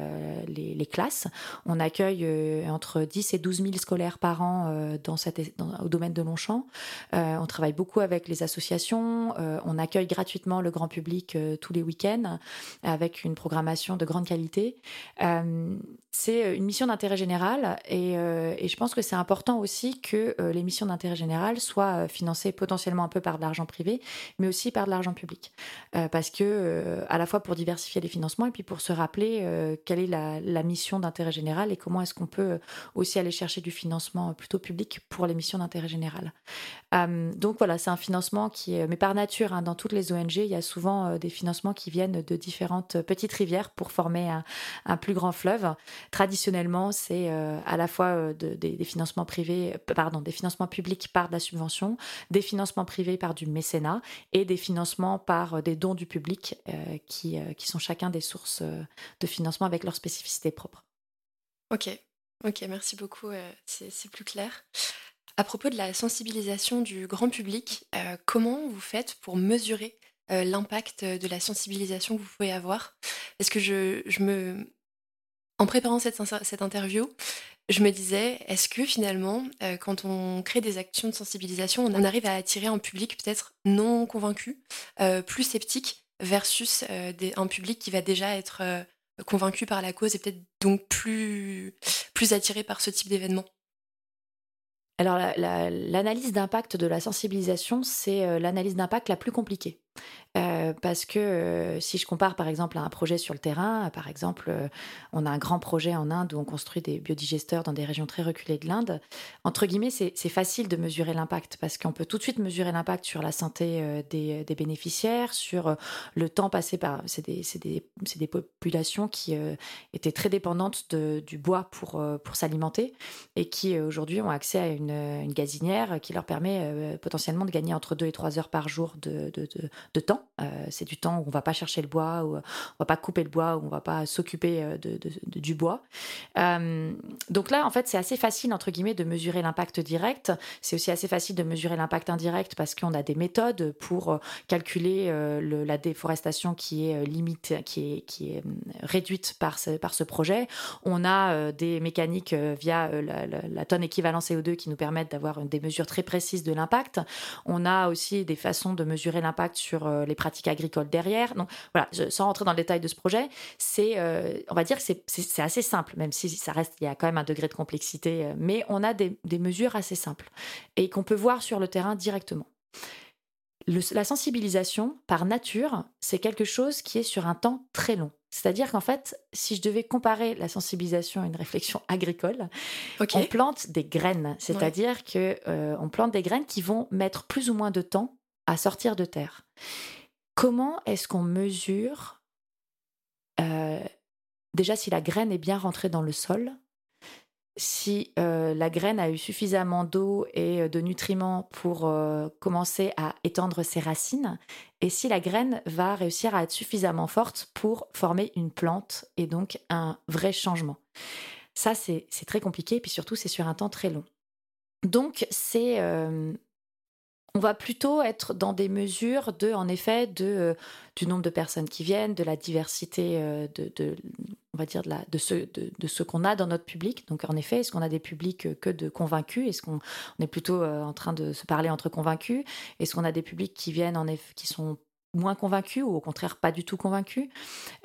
classes. On accueille entre 10 et 12 000 scolaires par an dans cette, au domaine de Longchamp. on travaille beaucoup avec les associations. on accueille gratuitement le grand public tous les week-ends avec une programmation de grande qualité. c'est une mission d'intérêt général euh, et, je pense que c'est important aussi que euh, les missions d'intérêt général soient euh, financées potentiellement un peu par de l'argent privé, mais aussi par de l'argent public. parce que, à la fois pour diversifier les financements et puis pour se rappeler quelle est la, mission d'intérêt général et comment est-ce qu'on peut aussi aller chercher du financement plutôt public pour les missions d'intérêt général. donc voilà, c'est un financement qui est, mais par nature, hein, dans toutes les ONG, il y a souvent des financements qui viennent de différentes petites rivières pour former un, un plus grand fleuve. Traditionnellement, c'est euh, à la fois euh, des, financements privés, euh, pardon, des financements publics par de la subvention, des financements privés par du mécénat et des financements par des dons du public qui, qui sont chacun des sources de financement avec leurs spécificités propres. Ok, ok, merci beaucoup, c'est plus clair. À propos de la sensibilisation du grand public, comment vous faites pour mesurer l'impact de la sensibilisation que vous pouvez avoir? Est-ce que je, je me en préparant cette, interview, je me disais, est-ce que finalement, euh, quand on crée des actions de sensibilisation, on arrive à attirer un public peut-être non convaincu, euh, plus sceptique, versus euh, un public qui va déjà être convaincu par la cause et peut-être donc plus, plus attiré par ce type d'événement? Alors l'analyse d'impact de la sensibilisation, c'est l'analyse d'impact la plus compliquée. Euh, parce que euh, si je compare par exemple à un projet sur le terrain, par exemple, euh, on a un grand projet en Inde où on construit des biodigesteurs dans des régions très reculées de l'Inde. Entre guillemets, c'est facile de mesurer l'impact parce qu'on peut tout de suite mesurer l'impact sur la santé des, bénéficiaires, sur le temps passé par. C'est des, des, des, populations qui étaient très dépendantes du bois pour, pour s'alimenter et qui aujourd'hui ont accès à une, une, gazinière qui leur permet potentiellement de gagner entre 2 et 3 heures par jour de, de, de temps. Euh, c'est du temps où on va pas chercher le bois, où on va pas couper le bois, où on va pas s'occuper euh, de, du bois. Euh, donc là, en fait, c'est assez facile entre guillemets de mesurer l'impact direct. C'est aussi assez facile de mesurer l'impact indirect parce qu'on a des méthodes pour calculer la déforestation qui est limite, qui est, qui est réduite par ce, par ce projet. On a des mécaniques via la, la, tonne équivalent CO2 qui nous permettent d'avoir des mesures très précises de l'impact. On a aussi des façons de mesurer l'impact sur euh, les pratiques agricoles derrière. Donc voilà, sans rentrer dans le détail de ce projet, c'est, euh, on va dire que c'est assez simple, même si ça reste, il y a quand même un degré de complexité, euh, mais on a des, mesures assez simples et qu'on peut voir sur le terrain directement. la sensibilisation, par nature, c'est quelque chose qui est sur un temps très long. C'est-à-dire qu'en fait, si je devais comparer la sensibilisation à une réflexion agricole, on plante des graines. C'est-à-dire que euh, on plante des graines qui vont mettre plus ou moins de temps à sortir de terre. Comment est-ce qu'on mesure euh, déjà si la graine est bien rentrée dans le sol si euh, la graine a eu suffisamment d'eau et euh, de nutriments pour commencer à étendre ses racines, et si la graine va réussir à être suffisamment forte pour former une plante et donc un vrai changement? Ça, c'est très compliqué, et puis surtout, c'est sur un temps très long. Donc, c'est on va plutôt être dans des mesures de, en effet, euh, du nombre de personnes qui viennent, de la diversité euh, de, ce, qu'on a dans notre public. Donc, en effet, est-ce qu'on a des publics que de convaincus? Est-ce qu'on est plutôt euh, en train de se parler entre convaincus? Est-ce qu'on a des publics qui viennent, en effet, qui sont moins convaincus ou au contraire pas du tout convaincus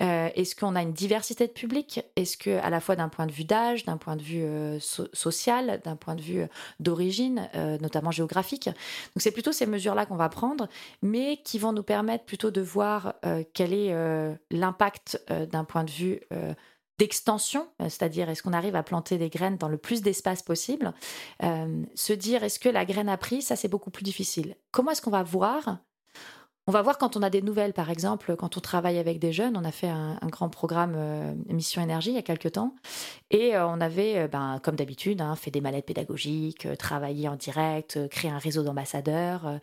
euh, Est-ce qu'on a une diversité de public? Est-ce que à la fois d'un point de vue d'âge, d'un point de vue euh, social, d'un point de vue euh, d'origine, notamment géographique? Donc c'est plutôt ces mesures-là qu'on va prendre, mais qui vont nous permettre plutôt de voir quel est l'impact d'un point de vue d'extension, c'est-à-dire est-ce qu'on arrive à planter des graines dans le plus d'espace possible? se dire est-ce que la graine a pris, ça c'est beaucoup plus difficile. Comment est-ce qu'on va voir on va voir quand on a des nouvelles, par exemple, quand on travaille avec des jeunes. On a fait un, grand programme euh, Mission Énergie il y a quelques temps. Et euh, on avait, euh, ben, comme d'habitude, hein, fait des mallettes pédagogiques, travaillé en direct, créé un réseau d'ambassadeurs.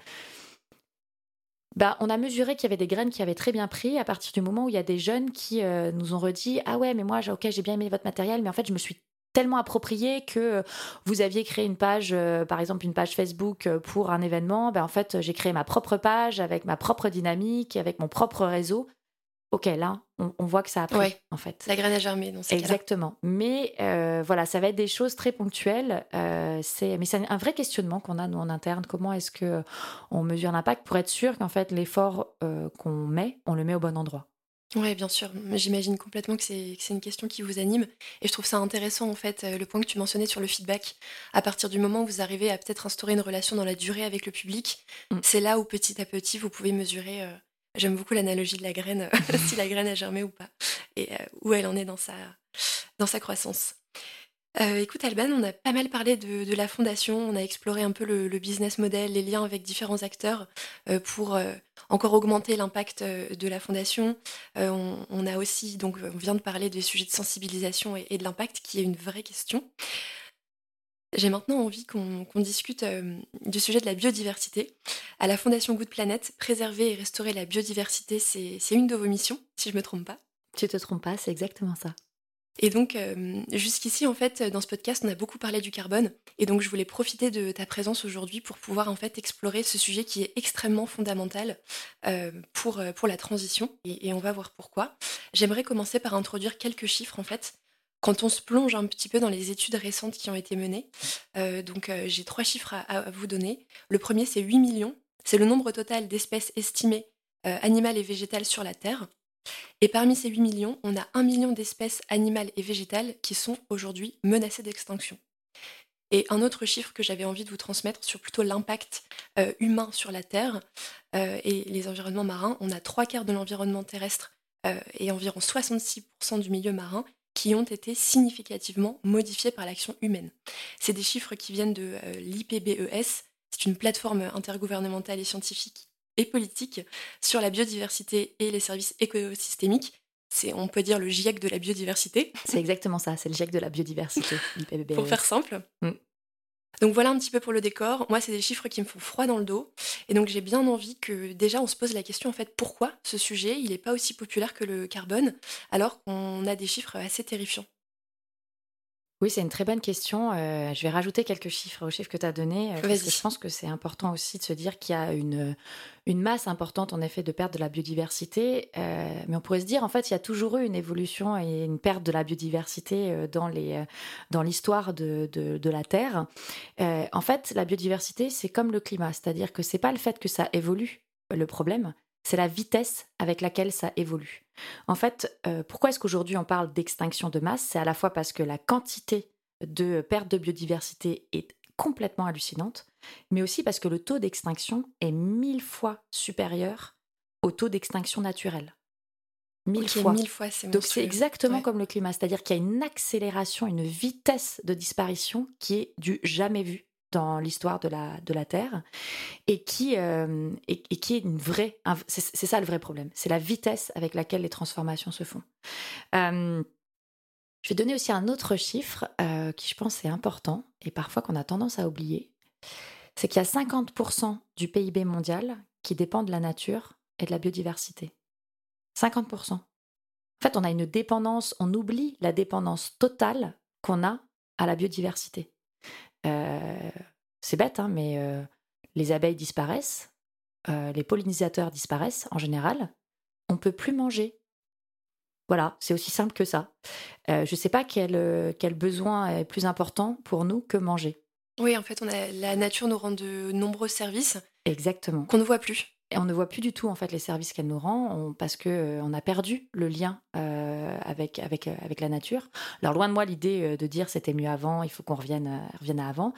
Ben, on a mesuré qu'il y avait des graines qui avaient très bien pris à partir du moment où il y a des jeunes qui nous ont redit Ah ouais, mais moi, ok, j'ai bien aimé votre matériel, mais en fait, je me suis tellement approprié que euh, vous aviez créé une page, euh, par exemple une page Facebook euh, pour un événement, ben en fait j'ai créé ma propre page avec ma propre dynamique, avec mon propre réseau. Ok, là, on, voit que ça a pris, en fait. La graine a germé dans ces Exactement. Mais voilà, ça va être des choses très ponctuelles. c'est, mais c'est un vrai questionnement qu'on a, nous, en interne. Comment est-ce que on mesure l'impact pour être sûr qu'en fait, l'effort qu'on met, on le met au bon endroit? Oui, bien sûr. J'imagine complètement que c'est une question qui vous anime. Et je trouve ça intéressant, en fait, euh, le point que tu mentionnais sur le feedback. À partir du moment où vous arrivez à peut-être instaurer une relation dans la durée avec le public, mm. c'est là où petit à petit, vous pouvez mesurer. Euh, j'aime beaucoup l'analogie de la graine, si la graine a germé ou pas, et euh, où elle en est dans sa, dans sa croissance. Euh, écoute Alban, on a pas mal parlé de, la fondation, on a exploré un peu le, business model, les liens avec différents acteurs euh, pour euh, encore augmenter l'impact de la fondation. On, a aussi, donc on vient de parler des sujets de sensibilisation et, de l'impact qui est une vraie question. J'ai maintenant envie qu'on discute du sujet de la biodiversité. À la Fondation Good Planet, préserver et restaurer la biodiversité, c'est une de vos missions, si je ne me trompe pas. Tu te trompes pas, c'est exactement ça. Et donc, euh, jusqu'ici, en fait, dans ce podcast, on a beaucoup parlé du carbone. Et donc, je voulais profiter de ta présence aujourd'hui pour pouvoir, en fait, explorer ce sujet qui est extrêmement fondamental euh, pour, euh, pour la transition. Et, on va voir pourquoi. J'aimerais commencer par introduire quelques chiffres, en fait. Quand on se plonge un petit peu dans les études récentes qui ont été menées, donc j'ai trois chiffres à, vous donner. Le premier, c'est 8 millions. C'est le nombre total d'espèces estimées animales et végétales sur la Terre. Et parmi ces 8 millions, on a 1 million d'espèces animales et végétales qui sont aujourd'hui menacées d'extinction. Et un autre chiffre que j'avais envie de vous transmettre sur plutôt l'impact euh, humain sur la Terre euh, et les environnements marins, on a trois quarts de l'environnement terrestre euh, et environ 66% du milieu marin qui ont été significativement modifiés par l'action humaine. C'est des chiffres qui viennent de l'IPBES, c'est une plateforme intergouvernementale et scientifique et politique sur la biodiversité et les services écosystémiques. C'est, on peut dire, le GIEC de la biodiversité. C'est exactement ça, c'est le GIEC de la biodiversité. pour faire simple. Mm. Donc voilà un petit peu pour le décor. Moi, c'est des chiffres qui me font froid dans le dos. Et donc j'ai bien envie que déjà on se pose la question en fait pourquoi ce sujet il n'est pas aussi populaire que le carbone alors qu'on a des chiffres assez terrifiants. Oui, c'est une très bonne question. Euh, je vais rajouter quelques chiffres aux chiffres que tu as donnés. Euh, je pense que c'est important aussi de se dire qu'il y a une, une masse importante, en effet, de perte de la biodiversité. Euh, mais on pourrait se dire, en fait, il y a toujours eu une évolution et une perte de la biodiversité dans, les, dans l'histoire de, de, la Terre. en fait, la biodiversité, c'est comme le climat. C'est-à-dire que c'est pas le fait que ça évolue le problème, c'est la vitesse avec laquelle ça évolue. En fait, euh, pourquoi est-ce qu'aujourd'hui on parle d'extinction de masse? C'est à la fois parce que la quantité de perte de biodiversité est complètement hallucinante, mais aussi parce que le taux d'extinction est mille fois supérieur au taux d'extinction naturelle. Mille fois. Mille fois Donc c'est exactement comme le climat, c'est-à-dire qu'il y a une accélération, une vitesse de disparition qui est du jamais vu dans l'histoire de la, de la Terre et qui, euh, et, qui est une vraie. C'est ça le vrai problème. C'est la vitesse avec laquelle les transformations se font. Euh, je vais donner aussi un autre chiffre euh, qui, je pense, est important et parfois qu'on a tendance à oublier. C'est qu'il y a 50% du PIB mondial qui dépend de la nature et de la biodiversité. 50%. En fait, on a une dépendance, on oublie la dépendance totale qu'on a à la biodiversité. Euh, c'est bête, hein, mais euh, les abeilles disparaissent, euh, les pollinisateurs disparaissent en général, on peut plus manger. Voilà, c'est aussi simple que ça. je ne sais pas quel, quel besoin est plus important pour nous que manger. Oui, en fait, on a, la nature nous rend de nombreux services. Exactement. Qu'on ne voit plus. Et on ne voit plus du tout en fait les services qu'elle nous rend parce que euh, on a perdu le lien euh, avec avec euh, avec la nature. Alors loin de moi l'idée de dire c'était mieux avant, il faut qu'on revienne revienne à avant.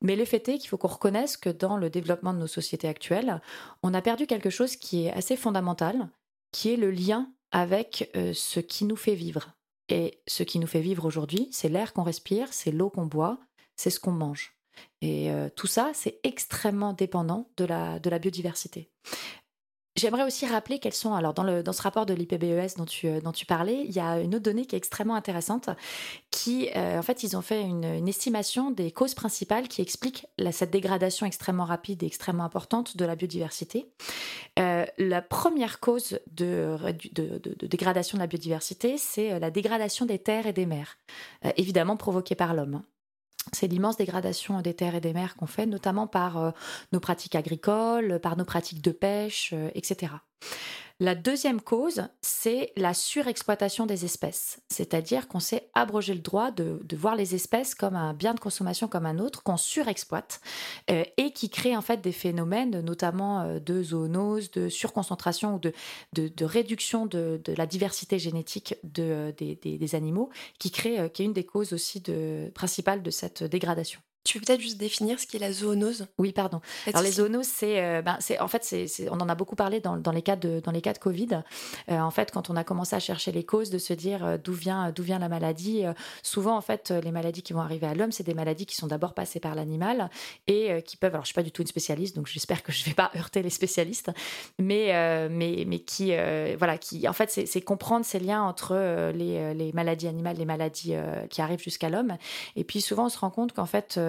Mais le fait est qu'il faut qu'on reconnaisse que dans le développement de nos sociétés actuelles, on a perdu quelque chose qui est assez fondamental, qui est le lien avec ce qui nous fait vivre. Et ce qui nous fait vivre aujourd'hui, c'est l'air qu'on respire, c'est l'eau qu'on boit, c'est ce qu'on mange. Et euh, tout ça, c'est extrêmement dépendant de la, de la biodiversité. J'aimerais aussi rappeler quelles sont, alors dans, le, dans ce rapport de l'IPBES dont tu, euh, dont tu parlais, il y a une autre donnée qui est extrêmement intéressante, qui, euh, en fait, ils ont fait une, estimation des causes principales qui expliquent cette dégradation extrêmement rapide et extrêmement importante de la biodiversité. la première cause de, de, de, dégradation de la biodiversité, c'est la dégradation des terres et des mers, évidemment provoquée par l'homme c'est l'immense dégradation des terres et des mers qu'on fait, notamment par euh, nos pratiques agricoles, par nos pratiques de pêche, euh, etc. La deuxième cause, c'est la surexploitation des espèces, c'est-à-dire qu'on s'est abrogé le droit de, voir les espèces comme un bien de consommation comme un autre, qu'on surexploite euh, et qui crée en fait des phénomènes, notamment euh, de zoonose, de surconcentration ou de, réduction de, la diversité génétique de, des, animaux, qui crée, qui est une des causes aussi principales de cette dégradation. Tu peux peut-être juste définir ce qu'est la zoonose? Oui, pardon. Alors les zoonoses, c'est, euh, ben, c'est en fait, c'est, on en a beaucoup parlé dans, dans, les cas de dans les cas de Covid. Euh, en fait, quand on a commencé à chercher les causes, de se dire euh, d'où vient d'où vient la maladie. souvent, en fait, les maladies qui vont arriver à l'homme, c'est des maladies qui sont d'abord passées par l'animal et qui peuvent. Alors, je suis pas du tout une spécialiste, donc j'espère que je vais pas heurter les spécialistes, mais mais mais qui voilà, qui en fait, c'est, comprendre ces liens entre les, les maladies animales, les maladies qui arrivent jusqu'à l'homme. Et puis souvent, on se rend compte qu'en fait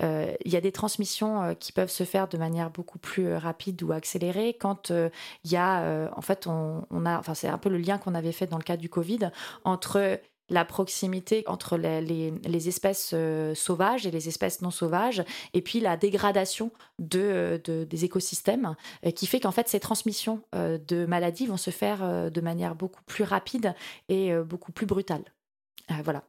il y a des transmissions euh, qui peuvent se faire de manière beaucoup plus euh, rapide ou accélérée quand il y a, en fait, on, a, enfin, c'est un peu le lien qu'on avait fait dans le cas du Covid entre la proximité entre les, espèces sauvages et les espèces non sauvages, et puis la dégradation de, des écosystèmes, qui fait qu'en fait ces transmissions de maladies vont se faire de manière beaucoup plus rapide et beaucoup plus brutale. voilà.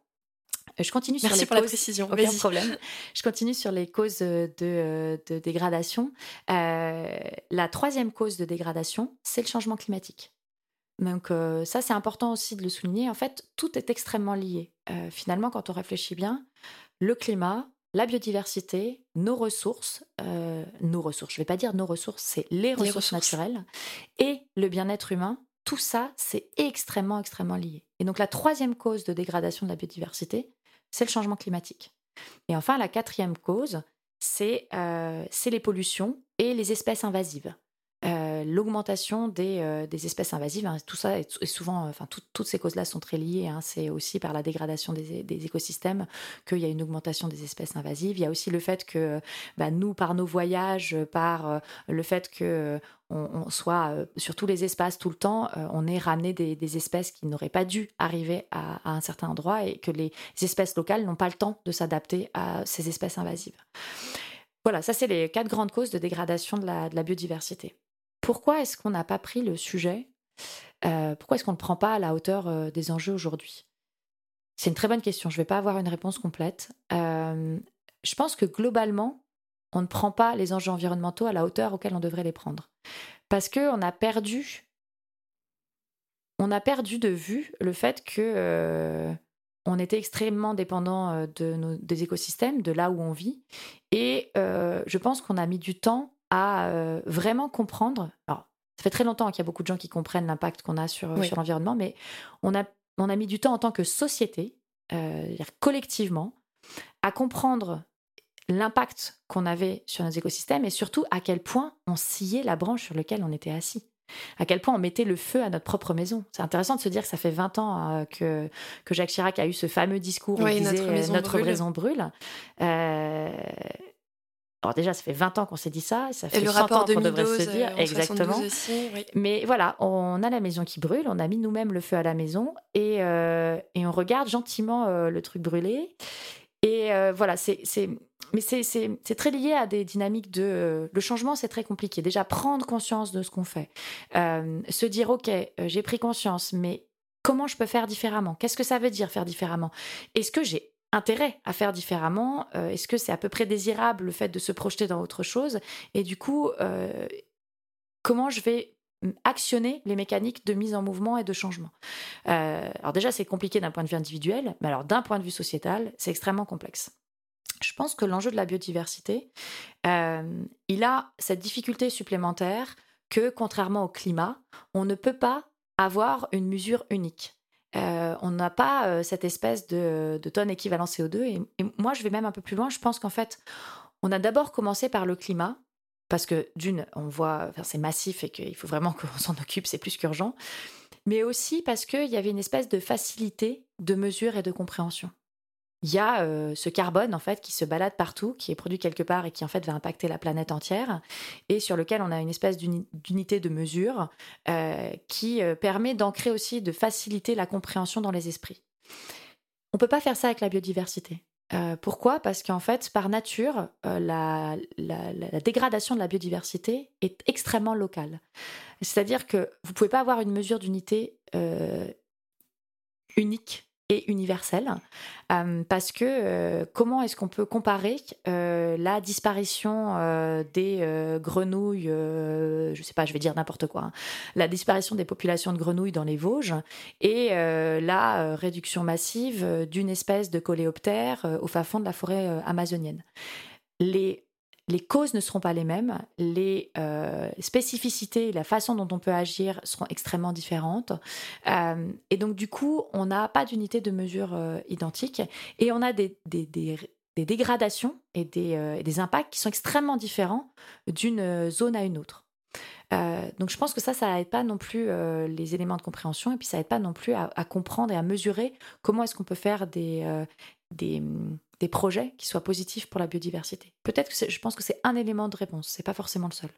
Euh, je continue sur les pour causes. la précision. Aucun problème. Je continue sur les causes de, euh, dégradation. Euh, la troisième cause de dégradation, c'est le changement climatique. Donc ça, c'est important aussi de le souligner. En fait, tout est extrêmement lié. finalement, quand on réfléchit bien, le climat, la biodiversité, nos ressources, nos ressources, je ne vais pas dire nos ressources, c'est les, ressources naturelles, et le bien-être humain, tout ça, c'est extrêmement, extrêmement lié. Et donc la troisième cause de dégradation de la biodiversité, c'est le changement climatique. Et enfin, la quatrième cause, c'est euh, les pollutions et les espèces invasives. Euh, l'augmentation des, euh, des, espèces invasives, hein, tout ça est, souvent, enfin toutes ces causes-là sont très liées. Hein, c'est aussi par la dégradation des, écosystèmes qu'il y a une augmentation des espèces invasives. Il y a aussi le fait que bah, nous, par nos voyages, par le fait que on, soit sur tous les espaces tout le temps, on ait ramené des, espèces qui n'auraient pas dû arriver à, un certain endroit et que les espèces locales n'ont pas le temps de s'adapter à ces espèces invasives. Voilà, ça c'est les quatre grandes causes de dégradation de la biodiversité pourquoi est-ce qu'on n'a pas pris le sujet euh, Pourquoi est-ce qu'on ne le prend pas à la hauteur euh, des enjeux aujourd'hui? C'est une très bonne question. Je ne vais pas avoir une réponse complète. Euh, je pense que globalement, on ne prend pas les enjeux environnementaux à la hauteur auquel on devrait les prendre. Parce qu'on a perdu. On a perdu de vue le fait que on était extrêmement dépendant de nos, des écosystèmes, de là où on vit. Et je pense qu'on a mis du temps à vraiment comprendre. Alors, ça fait très longtemps qu'il y a beaucoup de gens qui comprennent l'impact qu'on a sur, sur l'environnement, mais on a, on a mis du temps en tant que société, collectivement, à comprendre l'impact qu'on avait sur nos écosystèmes et surtout à quel point on sciait la branche sur laquelle on était assis. À quel point on mettait le feu à notre propre maison. C'est intéressant de se dire que ça fait 20 ans euh, que, que Jacques Chirac a eu ce fameux discours où il disait notre maison notre brûle. brûle. Euh, alors déjà, ça fait 20 ans qu'on s'est dit ça, ça fait et le 100 rapport ans qu'on devrait se dire euh, exactement. Aussi, oui. Mais voilà, on a la maison qui brûle, on a mis nous-mêmes le feu à la maison et, euh, et on regarde gentiment euh, le truc brûler. Et voilà, c'est, mais c'est, très lié à des dynamiques de. Le changement, c'est très compliqué. Déjà, prendre conscience de ce qu'on fait. Se dire, OK, j'ai pris conscience, mais comment je peux faire différemment? Qu'est-ce que ça veut dire faire différemment? Est-ce que j'ai intérêt à faire différemment Est-ce que c'est à peu près désirable le fait de se projeter dans autre chose? Et du coup, comment je vais actionner les mécaniques de mise en mouvement et de changement? Euh, alors déjà, c'est compliqué d'un point de vue individuel, mais alors d'un point de vue sociétal, c'est extrêmement complexe. Je pense que l'enjeu de la biodiversité, euh, il a cette difficulté supplémentaire que, contrairement au climat, on ne peut pas avoir une mesure unique. Euh, on n'a pas cette espèce de, de, tonne équivalent CO2. Et, et, moi, je vais même un peu plus loin. Je pense qu'en fait, on a d'abord commencé par le climat, parce que d'une, on voit, enfin, c'est massif et qu'il faut vraiment qu'on s'en occupe, c'est plus qu'urgent, mais aussi parce qu'il y avait une espèce de facilité de mesure et de compréhension. Il y a euh, ce carbone en fait qui se balade partout, qui est produit quelque part et qui en fait va impacter la planète entière, et sur lequel on a une espèce d'unité de mesure euh, qui euh, permet d'ancrer aussi, de faciliter la compréhension dans les esprits. On peut pas faire ça avec la biodiversité. Pourquoi? Parce qu'en fait, par nature, euh, la, dégradation de la biodiversité est extrêmement locale. C'est-à-dire que vous ne pouvez pas avoir une mesure d'unité unique et universelle, euh, parce que euh, comment est-ce qu'on peut comparer euh, la disparition des grenouilles, je sais pas, je vais dire n'importe quoi, hein, la disparition des populations de grenouilles dans les Vosges et la réduction massive d'une espèce de coléoptère au fin fond de la forêt amazonienne. Les les causes ne seront pas les mêmes, les euh, spécificités, la façon dont on peut agir seront extrêmement différentes. Euh, et donc, du coup, on n'a pas d'unité de mesure euh, identique et on a des, dégradations et des, impacts qui sont extrêmement différents d'une zone à une autre. donc je pense que ça, ça n'aide pas non plus les éléments de compréhension et puis ça n'aide pas non plus à, comprendre et à mesurer comment est-ce qu'on peut faire des, des, des projets qui soient positifs pour la biodiversité. Peut-être que je pense que c'est un élément de réponse, c'est pas forcément le seul.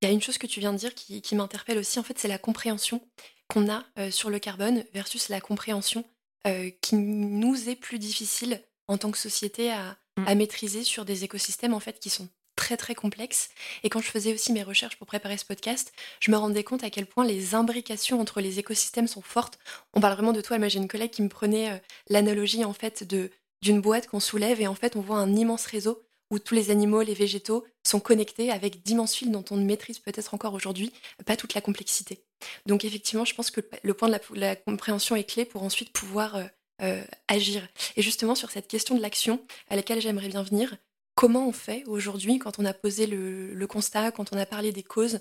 Il y a une chose que tu viens de dire qui, m'interpelle aussi, en fait, c'est la compréhension qu'on a euh, sur le carbone versus la compréhension euh, qui nous est plus difficile en tant que société à, mm. à, maîtriser sur des écosystèmes en fait qui sont très très complexes. Et quand je faisais aussi mes recherches pour préparer ce podcast, je me rendais compte à quel point les imbrications entre les écosystèmes sont fortes. On parle vraiment de toi, mais j'ai une collègue qui me prenait euh, l'analogie en fait de d'une boîte qu'on soulève et en fait on voit un immense réseau où tous les animaux, les végétaux sont connectés avec d'immenses fils dont on ne maîtrise peut-être encore aujourd'hui pas toute la complexité. Donc effectivement, je pense que le point de la, compréhension est clé pour ensuite pouvoir euh, euh, agir. Et justement sur cette question de l'action à laquelle j'aimerais bien venir, comment on fait aujourd'hui quand on a posé le, constat, quand on a parlé des causes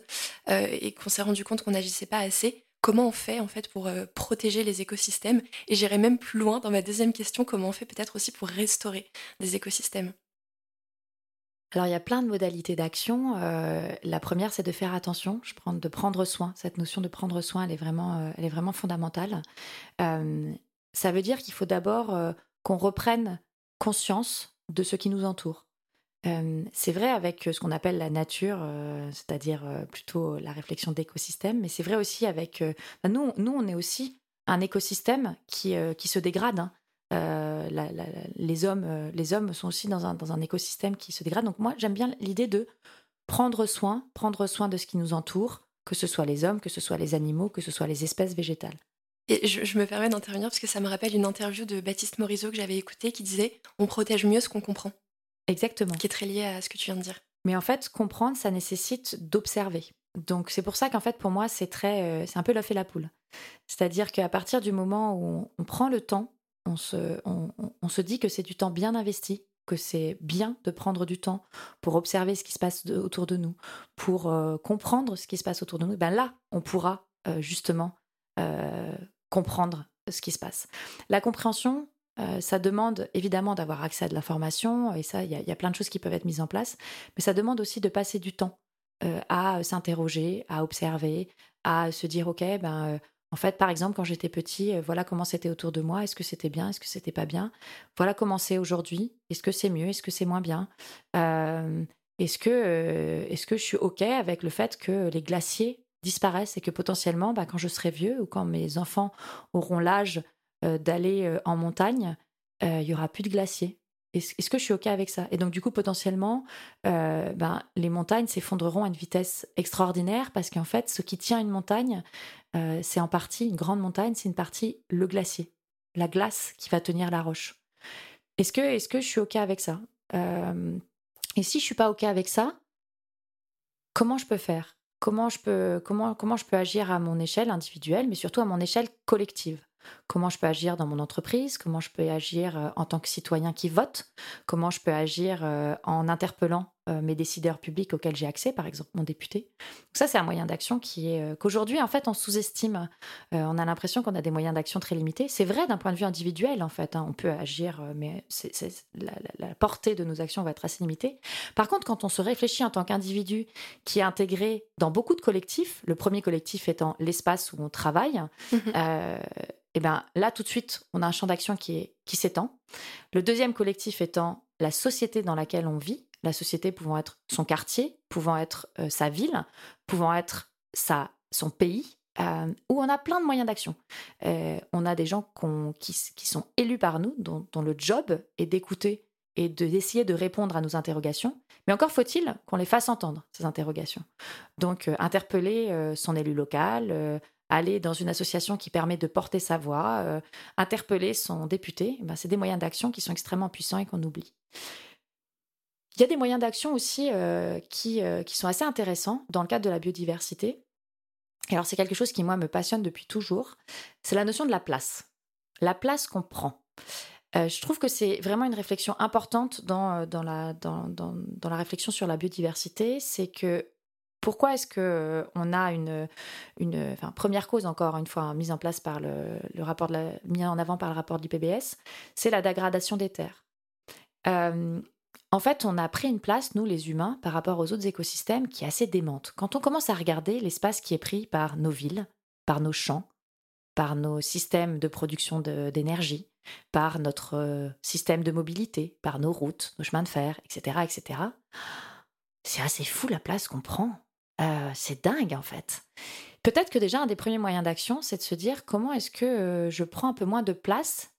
euh, et qu'on s'est rendu compte qu'on n'agissait pas assez comment on fait en fait pour euh, protéger les écosystèmes Et j'irai même plus loin dans ma deuxième question, comment on fait peut-être aussi pour restaurer des écosystèmes alors, il y a plein de modalités d'action. Euh, la première, c'est de faire attention, de prendre soin. Cette notion de prendre soin, elle est vraiment, euh, elle est vraiment fondamentale. ça veut dire qu'il faut d'abord qu'on reprenne conscience de ce qui nous entoure c'est vrai avec ce qu'on appelle la nature, c'est-à-dire plutôt la réflexion d'écosystème, mais c'est vrai aussi avec... Bah, nous, nous, on est aussi un écosystème qui, qui se dégrade. Hein. les, hommes, les hommes sont aussi dans un, dans un écosystème qui se dégrade. Donc moi, j'aime bien l'idée de prendre soin, prendre soin de ce qui nous entoure, que ce soit les hommes, que ce soit les animaux, que ce soit les espèces végétales. Et je, je me permets d'intervenir parce que ça me rappelle une interview de Baptiste Morisot que j'avais écoutée qui disait On protège mieux ce qu'on comprend. Exactement. Qui est très lié à ce que tu viens de dire. Mais en fait, comprendre, ça nécessite d'observer. Donc c'est pour ça qu'en fait, pour moi, c'est très, euh, c'est un peu l'œuf et la poule. C'est-à-dire qu'à partir du moment où on, prend le temps on se, on se dit que c'est du temps bien investi que c'est bien de prendre du temps pour observer ce qui se passe autour de nous, pour euh, comprendre ce qui se passe autour de nous, ben là, on pourra euh, justement euh, comprendre ce qui se passe. La compréhension, ça demande évidemment d'avoir accès à de l'information, et ça, il y, a plein de choses qui peuvent être mises en place, mais ça demande aussi de passer du temps à s'interroger, à observer, à se dire, OK, ben en fait, par exemple, quand j'étais petit, euh, voilà comment c'était autour de moi. Est-ce que c'était bien Est-ce que c'était pas bien Voilà comment c'est aujourd'hui. Est-ce que c'est mieux Est-ce que c'est moins bien euh, Est-ce que, euh, est que je suis OK avec le fait que les glaciers disparaissent et que potentiellement, bah, quand je serai vieux ou quand mes enfants auront l'âge d'aller en montagne, il y aura plus de glaciers. Est-ce que je suis OK avec ça? Et donc, du coup, potentiellement, euh, ben, les montagnes s'effondreront à une vitesse extraordinaire parce qu'en fait, ce qui tient une montagne, euh, c'est en partie, une grande montagne, c'est une partie le glacier, la glace qui va tenir la roche. Est-ce que, est que je suis OK avec ça? Euh, Et si je suis pas OK avec ça, comment je peux faire? Comment je peux, comment, comment je peux agir à mon échelle individuelle, mais surtout à mon échelle collective? Comment je peux agir dans mon entreprise, comment je peux agir euh, en tant que citoyen qui vote, comment je peux agir euh, en interpellant euh, mes décideurs publics auxquels j'ai accès, par exemple mon député. ça, c'est un moyen d'action qui est qu'aujourd'hui, en fait, on sous-estime. on a l'impression qu'on a des moyens d'action très limités. C'est vrai d'un point de vue individuel, en fait. Hein. on peut agir, mais la, portée de nos actions va être assez limitée. Par contre, quand on se réfléchit en tant qu'individu qui est intégré dans beaucoup de collectifs, le premier collectif étant l'espace où on travaille, mmh et eh bien là, tout de suite, on a un champ d'action qui, qui s'étend. Le deuxième collectif étant la société dans laquelle on vit, la société pouvant être son quartier, pouvant être euh, sa ville, pouvant être sa, son pays, euh, où on a plein de moyens d'action. Euh, on a des gens qui, qui, sont élus par nous, dont, le job est d'écouter et d'essayer de, répondre à nos interrogations. Mais encore faut-il qu'on les fasse entendre, ces interrogations. Donc, interpeller son élu local, aller dans une association qui permet de porter sa voix, interpeller son député, ben, c'est des moyens d'action qui sont extrêmement puissants et qu'on oublie. Il y a des moyens d'action aussi euh, qui, euh, qui sont assez intéressants dans le cadre de la biodiversité. alors c'est quelque chose qui, moi, me passionne depuis toujours. C'est la notion de la place. La place qu'on prend. je trouve que c'est vraiment une réflexion importante dans, dans, la, dans, dans, la réflexion sur la biodiversité. C'est que pourquoi est-ce que euh, on a une, une première cause encore une fois mise en place par le, rapport de mis en avant par le rapport de l'IPBS, c'est la dégradation des terres. Euh, en fait, on a pris une place, nous les humains, par rapport aux autres écosystèmes qui est assez démente. Quand on commence à regarder l'espace qui est pris par nos villes, par nos champs, par nos systèmes de production d'énergie, par notre euh, système de mobilité, par nos routes, nos chemins de fer, etc., etc. C'est assez fou la place qu'on prend. Euh, c'est dingue en fait. Peut-être que déjà un des premiers moyens d'action, c'est de se dire comment est-ce que euh, je prends un peu moins de place,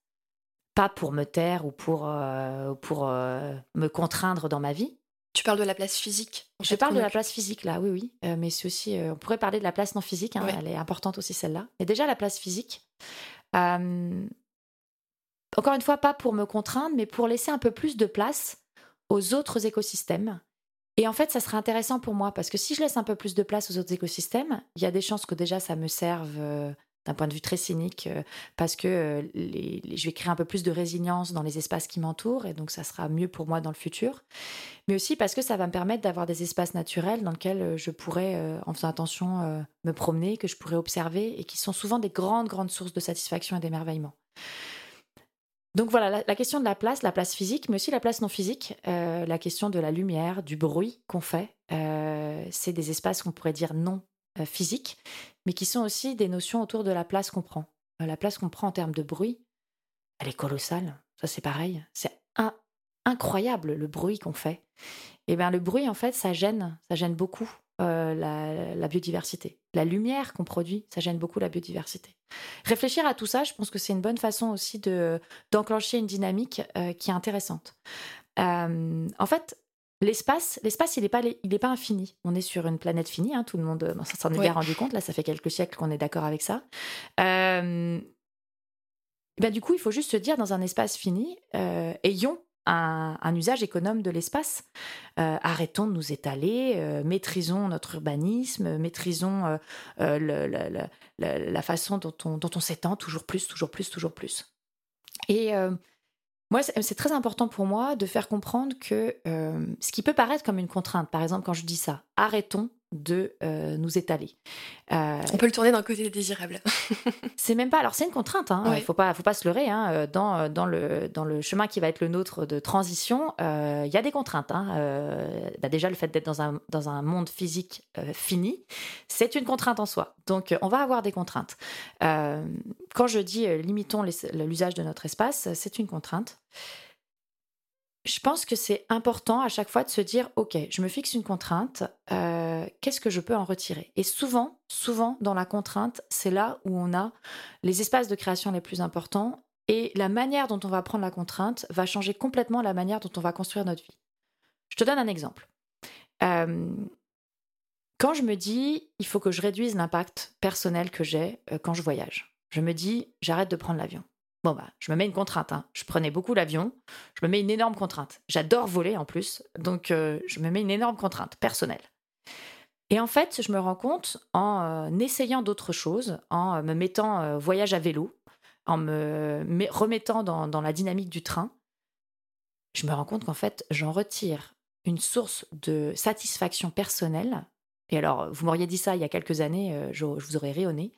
pas pour me taire ou pour, euh, pour me contraindre dans ma vie. Tu parles de la place physique. Je parle de la place physique là, oui, oui. mais c'est aussi, on pourrait parler de la place non physique, hein, elle est importante aussi celle-là. Mais déjà la place physique. encore une fois, pas pour me contraindre, mais pour laisser un peu plus de place aux autres écosystèmes et en fait, ça serait intéressant pour moi parce que si je laisse un peu plus de place aux autres écosystèmes, il y a des chances que déjà ça me serve euh, d'un point de vue très cynique euh, parce que euh, je vais créer un peu plus de résilience dans les espaces qui m'entourent et donc ça sera mieux pour moi dans le futur. Mais aussi parce que ça va me permettre d'avoir des espaces naturels dans lesquels je pourrais, en faisant attention, me promener, que je pourrais observer et qui sont souvent des grandes, grandes sources de satisfaction et d'émerveillement. Donc voilà, la, question de la place, la place physique, mais aussi la place non physique, euh, la question de la lumière, du bruit qu'on fait, euh, c'est des espaces qu'on pourrait dire non euh, physiques, mais qui sont aussi des notions autour de la place qu'on prend. la place qu'on prend en termes de bruit, elle est colossale. Ça c'est pareil, c'est incroyable le bruit qu'on fait. Et eh bien le bruit en fait, ça gêne, ça gêne beaucoup la biodiversité. La lumière qu'on produit, ça gêne beaucoup la biodiversité. Réfléchir à tout ça, je pense que c'est une bonne façon aussi de d'enclencher une dynamique euh, qui est intéressante. Euh, en fait, l'espace, l'espace, il n'est pas, il est pas infini. On est sur une planète finie, hein, tout le monde s'en est bien rendu compte. Là, ça fait quelques siècles qu'on est d'accord avec ça. Euh, ben, du coup, il faut juste se dire dans un espace fini, ayons un, usage économe de l'espace. Euh, arrêtons de nous étaler, euh, maîtrisons notre urbanisme, maîtrisons euh, la façon dont on, dont on s'étend toujours plus, toujours plus, toujours plus. Et moi, c'est très important pour moi de faire comprendre que ce qui peut paraître comme une contrainte, par exemple quand je dis ça, arrêtons de euh, nous étaler. Euh, On peut le tourner d'un côté désirable. c'est même pas. Alors c'est une contrainte. Hein. Il faut pas, faut pas se leurrer. Hein. Euh, dans, dans le dans le chemin qui va être le nôtre de transition, il y a des contraintes. Hein. Bah, déjà le fait d'être dans un dans un monde physique fini, c'est une contrainte en soi. Donc on va avoir des contraintes. quand je dis limitons l'usage de notre espace, c'est une contrainte je pense que c'est important à chaque fois de se dire, OK, je me fixe une contrainte, euh, qu'est-ce que je peux en retirer? Et souvent, souvent, dans la contrainte, c'est là où on a les espaces de création les plus importants et la manière dont on va prendre la contrainte va changer complètement la manière dont on va construire notre vie. Je te donne un exemple. Euh, quand je me dis, il faut que je réduise l'impact personnel que j'ai euh, quand je voyage, je me dis, j'arrête de prendre l'avion. Bon, bah, je me mets une contrainte. Hein. Je prenais beaucoup l'avion. Je me mets une énorme contrainte. J'adore voler en plus. Donc, euh, je me mets une énorme contrainte personnelle. Et en fait, je me rends compte en euh, essayant d'autres choses, en euh, me mettant voyage à vélo, en me, remettant dans, la dynamique du train, je me rends compte qu'en fait, j'en retire une source de satisfaction personnelle et alors, vous m'auriez dit ça il y a quelques années, je, vous aurais rayonné.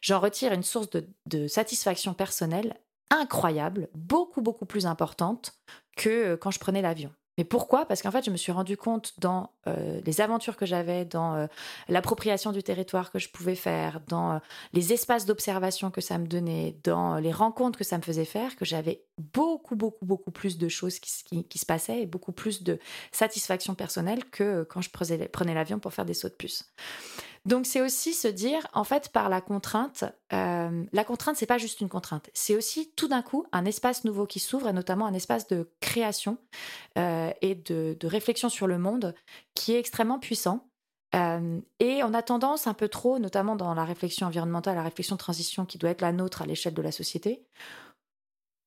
J'en retire une source de, satisfaction personnelle incroyable, beaucoup, beaucoup plus importante que euh, quand je prenais l'avion. Mais pourquoi? Parce qu'en fait, je me suis rendu compte dans euh, les aventures que j'avais, dans euh, l'appropriation du territoire que je pouvais faire, dans les espaces d'observation que ça me donnait, dans les rencontres que ça me faisait faire, que j'avais beaucoup, beaucoup, beaucoup plus de choses qui, se passaient et beaucoup plus de satisfaction personnelle que quand je prenais l'avion pour faire des sauts de puce. Donc c'est aussi se dire, en fait, par la contrainte, euh, la contrainte, c'est pas juste une contrainte, c'est aussi tout d'un coup un espace nouveau qui s'ouvre, et notamment un espace de création euh, et de, réflexion sur le monde qui est extrêmement puissant. Euh, et on a tendance un peu trop, notamment dans la réflexion environnementale, la réflexion de transition qui doit être la nôtre à l'échelle de la société,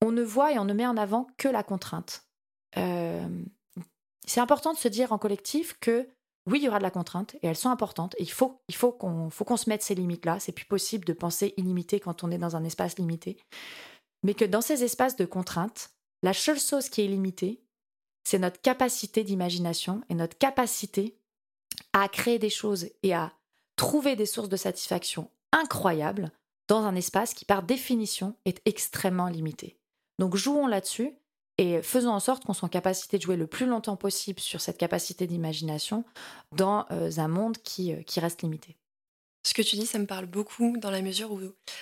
on ne voit et on ne met en avant que la contrainte. c'est important de se dire en collectif que oui, il y aura de la contrainte et elles sont importantes. Et il faut, il faut qu'on, faut qu'on se mette ces limites-là. C'est plus possible de penser illimité quand on est dans un espace limité. Mais que dans ces espaces de contrainte, la seule chose qui est limitée, c'est notre capacité d'imagination et notre capacité à créer des choses et à trouver des sources de satisfaction incroyables dans un espace qui, par définition, est extrêmement limité. Donc jouons là-dessus et faisons en sorte qu'on soit en capacité de jouer le plus longtemps possible sur cette capacité d'imagination dans euh, un monde qui, euh, qui reste limité. Ce que tu dis, ça me parle beaucoup dans la mesure où,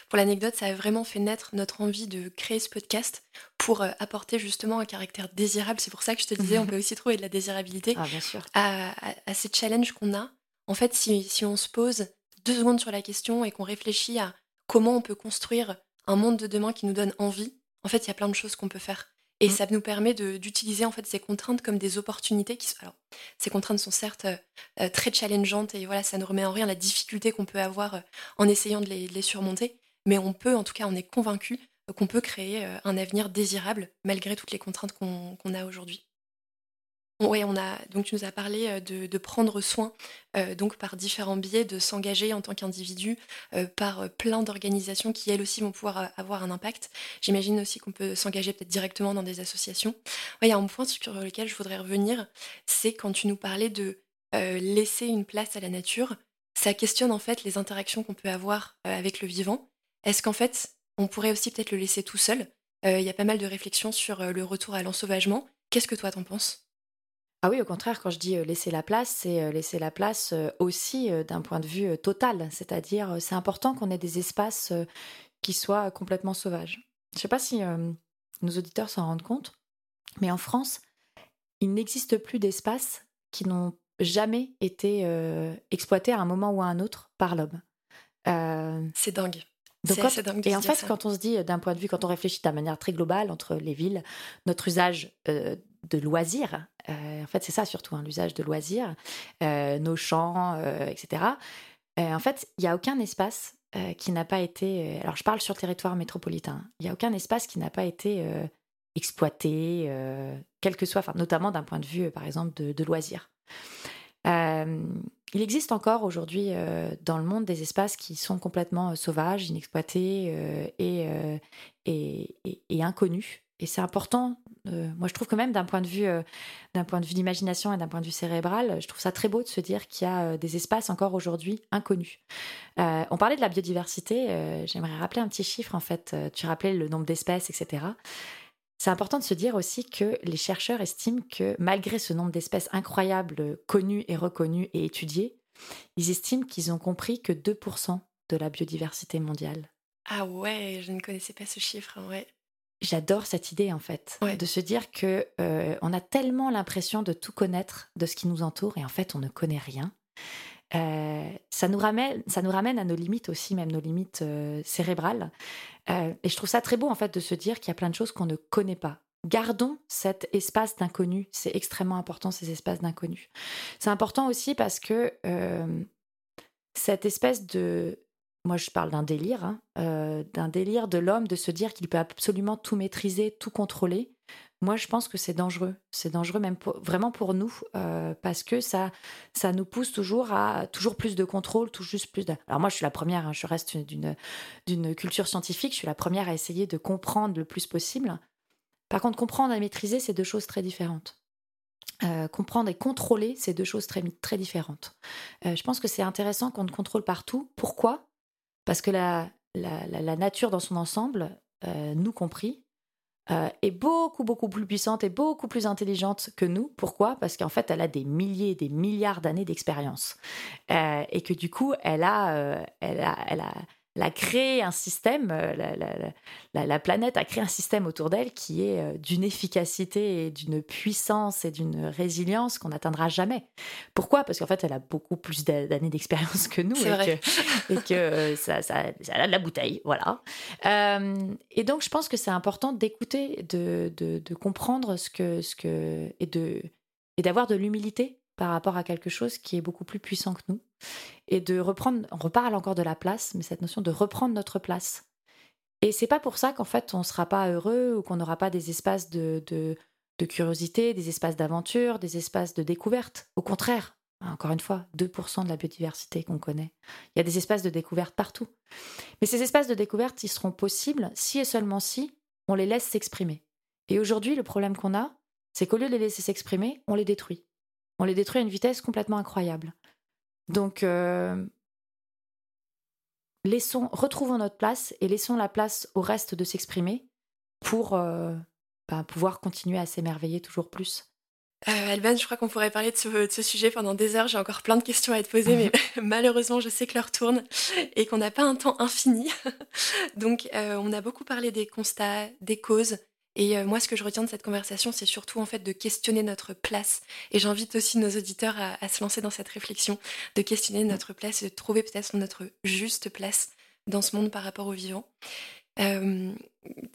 pour l'anecdote, ça a vraiment fait naître notre envie de créer ce podcast pour euh, apporter justement un caractère désirable. C'est pour ça que je te disais, on peut aussi trouver de la désirabilité ah, bien sûr. À, à, ces challenges qu'on a. En fait, si, si on se pose deux secondes sur la question et qu'on réfléchit à comment on peut construire un monde de demain qui nous donne envie, en fait, il y a plein de choses qu'on peut faire. Et mm. ça nous permet d'utiliser en fait ces contraintes comme des opportunités qui alors ces contraintes sont certes euh, euh, très challengeantes et voilà ça ne remet en rien la difficulté qu'on peut avoir euh, en essayant de les, surmonter, mais on peut en tout cas on est convaincu qu'on peut créer un avenir désirable malgré toutes les contraintes qu'on a aujourd'hui. Oui, on a donc tu nous as parlé euh, de, prendre soin euh, donc par différents biais, de s'engager en tant qu'individu euh, par plein d'organisations qui elles aussi vont pouvoir avoir un impact. J'imagine aussi qu'on peut s'engager peut-être directement dans des associations. Il y a un point sur lequel je voudrais revenir, c'est quand tu nous parlais de laisser une place à la nature. Ça questionne en fait les interactions qu'on peut avoir avec le vivant. Est-ce qu'en fait on pourrait aussi peut-être le laisser tout seul? Il y a pas mal de réflexions sur le retour à l'ensauvagement. Qu'est-ce que toi t'en penses? Ah oui, au contraire, quand je dis laisser la place, c'est laisser la place aussi d'un point de vue total. C'est-à-dire, c'est important qu'on ait des espaces qui soient complètement sauvages. Je ne sais pas si nos auditeurs s'en rendent compte, mais en France, il n'existe plus d'espaces qui n'ont jamais été exploités à un moment ou à un autre par l'homme. c'est dingue. dingue et en fait, quand on se dit d'un point de vue, quand on réfléchit de manière très globale entre les villes, notre usage de loisirs, euh, en fait c'est ça surtout, hein, l'usage de loisirs, euh, nos champs, euh, etc. en fait, il n'y a aucun espace qui n'a pas été... alors je parle sur territoire métropolitain, il n'y a aucun espace qui n'a pas été exploité, quel que soit, notamment d'un point de vue, par exemple, de, loisirs. il existe encore aujourd'hui dans le monde des espaces qui sont complètement sauvages, inexploités et, inconnus. Et c'est important. moi, je trouve que même d'un point de vue, d'un point de vue d'imagination et d'un point de vue cérébral, je trouve ça très beau de se dire qu'il y a des espaces encore aujourd'hui inconnus. on parlait de la biodiversité. J'aimerais rappeler un petit chiffre en fait. tu rappelais le nombre d'espèces, etc. C'est important de se dire aussi que les chercheurs estiment que malgré ce nombre d'espèces incroyables connues et reconnues et étudiées, ils estiment qu'ils ont compris que 2% de la biodiversité mondiale. Ah ouais, je ne connaissais pas ce chiffre, ouais. J'adore cette idée en fait, de se dire que euh, on a tellement l'impression de tout connaître de ce qui nous entoure et en fait on ne connaît rien. Euh, ça, nous ramène, ça nous ramène à nos limites aussi, même nos limites euh, cérébrales. Et je trouve ça très beau en fait de se dire qu'il y a plein de choses qu'on ne connaît pas. Gardons cet espace d'inconnu. C'est extrêmement important ces espaces d'inconnu. C'est important aussi parce que cette espèce de moi je parle d'un délire, hein, d'un délire de l'homme de se dire qu'il peut absolument tout maîtriser, tout contrôler. Moi, je pense que c'est dangereux. C'est dangereux même vraiment pour nous euh, parce que ça, ça nous pousse toujours à toujours plus de contrôle, tout juste plus de. Alors moi, je suis la première. Hein, je reste d'une culture scientifique. Je suis la première à essayer de comprendre le plus possible. Par contre, comprendre et maîtriser, c'est deux choses très différentes. Euh, comprendre et contrôler, c'est deux choses très, très différentes. Euh, je pense que c'est intéressant qu'on ne contrôle partout. Pourquoi? Parce que la, la, la, nature dans son ensemble, nous compris, euh, est beaucoup, beaucoup plus puissante et beaucoup plus intelligente que nous. Pourquoi? Parce qu'en fait, elle a des milliers, des milliards d'années d'expérience. Euh, et que du coup, elle a, euh, elle a, elle a a créé un système, euh, la, planète a créé un système autour d'elle qui est euh, d'une efficacité et d'une puissance et d'une résilience qu'on n'atteindra jamais. Pourquoi? Parce qu'en fait, elle a beaucoup plus d'années d'expérience que nous et que, et que, euh, ça, a de la bouteille, voilà. et donc, je pense que c'est important d'écouter, de, de, comprendre ce que, ce que et de et d'avoir de l'humilité par rapport à quelque chose qui est beaucoup plus puissant que nous. Et de reprendre, on reparle encore de la place, mais cette notion de reprendre notre place. Et c'est pas pour ça qu'en fait on ne sera pas heureux ou qu'on n'aura pas des espaces de, de, curiosité, des espaces d'aventure, des espaces de découverte. Au contraire, encore une fois, 2% de la biodiversité qu'on connaît. Il y a des espaces de découverte partout. Mais ces espaces de découverte, ils seront possibles si et seulement si on les laisse s'exprimer. Et aujourd'hui, le problème qu'on a, c'est qu'au lieu de les laisser s'exprimer, on les détruit on les détruit à une vitesse complètement incroyable. Donc, euh, laissons, retrouvons notre place et laissons la place au reste de s'exprimer pour euh, bah, pouvoir continuer à s'émerveiller toujours plus. Euh, Alban, je crois qu'on pourrait parler de ce, sujet pendant des heures. J'ai encore plein de questions à te poser, mais malheureusement, je sais que l'heure tourne et qu'on n'a pas un temps infini. Donc, on a beaucoup parlé des constats, des causes, et euh, moi, ce que je retiens de cette conversation, c'est surtout en fait de questionner notre place. Et j'invite aussi nos auditeurs à, se lancer dans cette réflexion, de questionner notre place et de trouver peut-être notre juste place dans ce monde par rapport au vivant. Euh,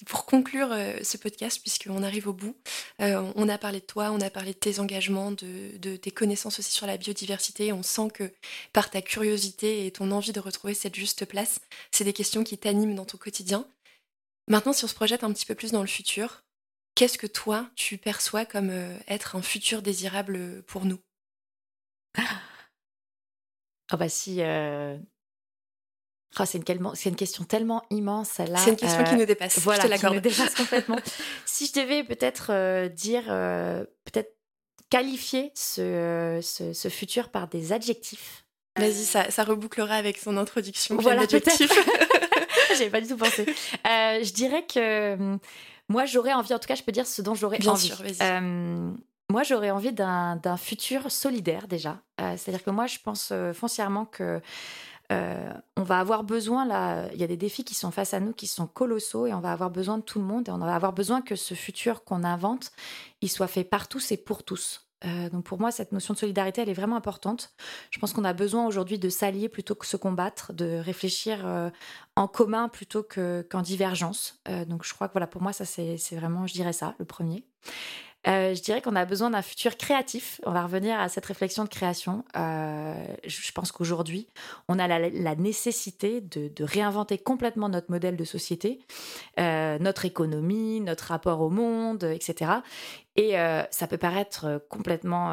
pour conclure euh, ce podcast, puisqu'on arrive au bout, on a parlé de toi, on a parlé de tes engagements, de, de, tes connaissances aussi sur la biodiversité. On sent que par ta curiosité et ton envie de retrouver cette juste place, c'est des questions qui t'animent dans ton quotidien. Maintenant, si on se projette un petit peu plus dans le futur, qu'est-ce que toi, tu perçois comme euh, être un futur désirable euh, pour nous? Ah bah si... Euh, ah, c'est une, une, question tellement immense, celle-là. C'est une question qui nous dépasse. Voilà, je te qui nous dépasse complètement. si je devais peut-être dire, peut-être qualifier ce, ce, futur par des adjectifs. Vas-y, ça, ça rebouclera avec son introduction. Voilà, adjectif. J'avais pas du tout pensé. Euh, je dirais que hum, moi, j'aurais envie, en tout cas, je peux dire ce dont j'aurais envie. Sûr, euh, moi, j'aurais envie d'un futur solidaire déjà. Euh, c'est-à-dire que moi, je pense foncièrement que on va avoir besoin là. Il y a des défis qui sont face à nous qui sont colossaux et on va avoir besoin de tout le monde et on va avoir besoin que ce futur qu'on invente, il soit fait par tous et pour tous. Euh, donc pour moi, cette notion de solidarité, elle est vraiment importante. Je pense qu'on a besoin aujourd'hui de s'allier plutôt que se combattre, de réfléchir euh, en commun plutôt qu'en divergence. Euh, donc je crois que voilà, pour moi, ça c'est vraiment, je dirais ça, le premier. Je dirais qu'on a besoin d'un futur créatif. On va revenir à cette réflexion de création. Je pense qu'aujourd'hui, on a la, nécessité de, réinventer complètement notre modèle de société, notre économie, notre rapport au monde, etc. Et ça peut paraître complètement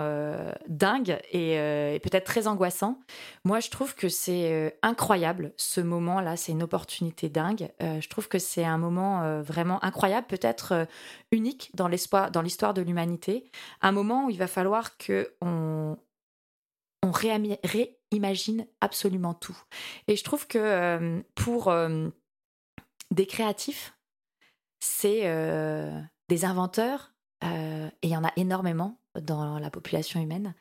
dingue et, peut-être très angoissant. Moi, je trouve que c'est incroyable ce moment-là. C'est une opportunité dingue. je trouve que c'est un moment vraiment incroyable, peut-être unique dans l'histoire de l'humanité. Un moment où il va falloir que on, on réimagine absolument tout. Et je trouve que pour des créatifs, c'est des inventeurs, et il y en a énormément dans la population humaine.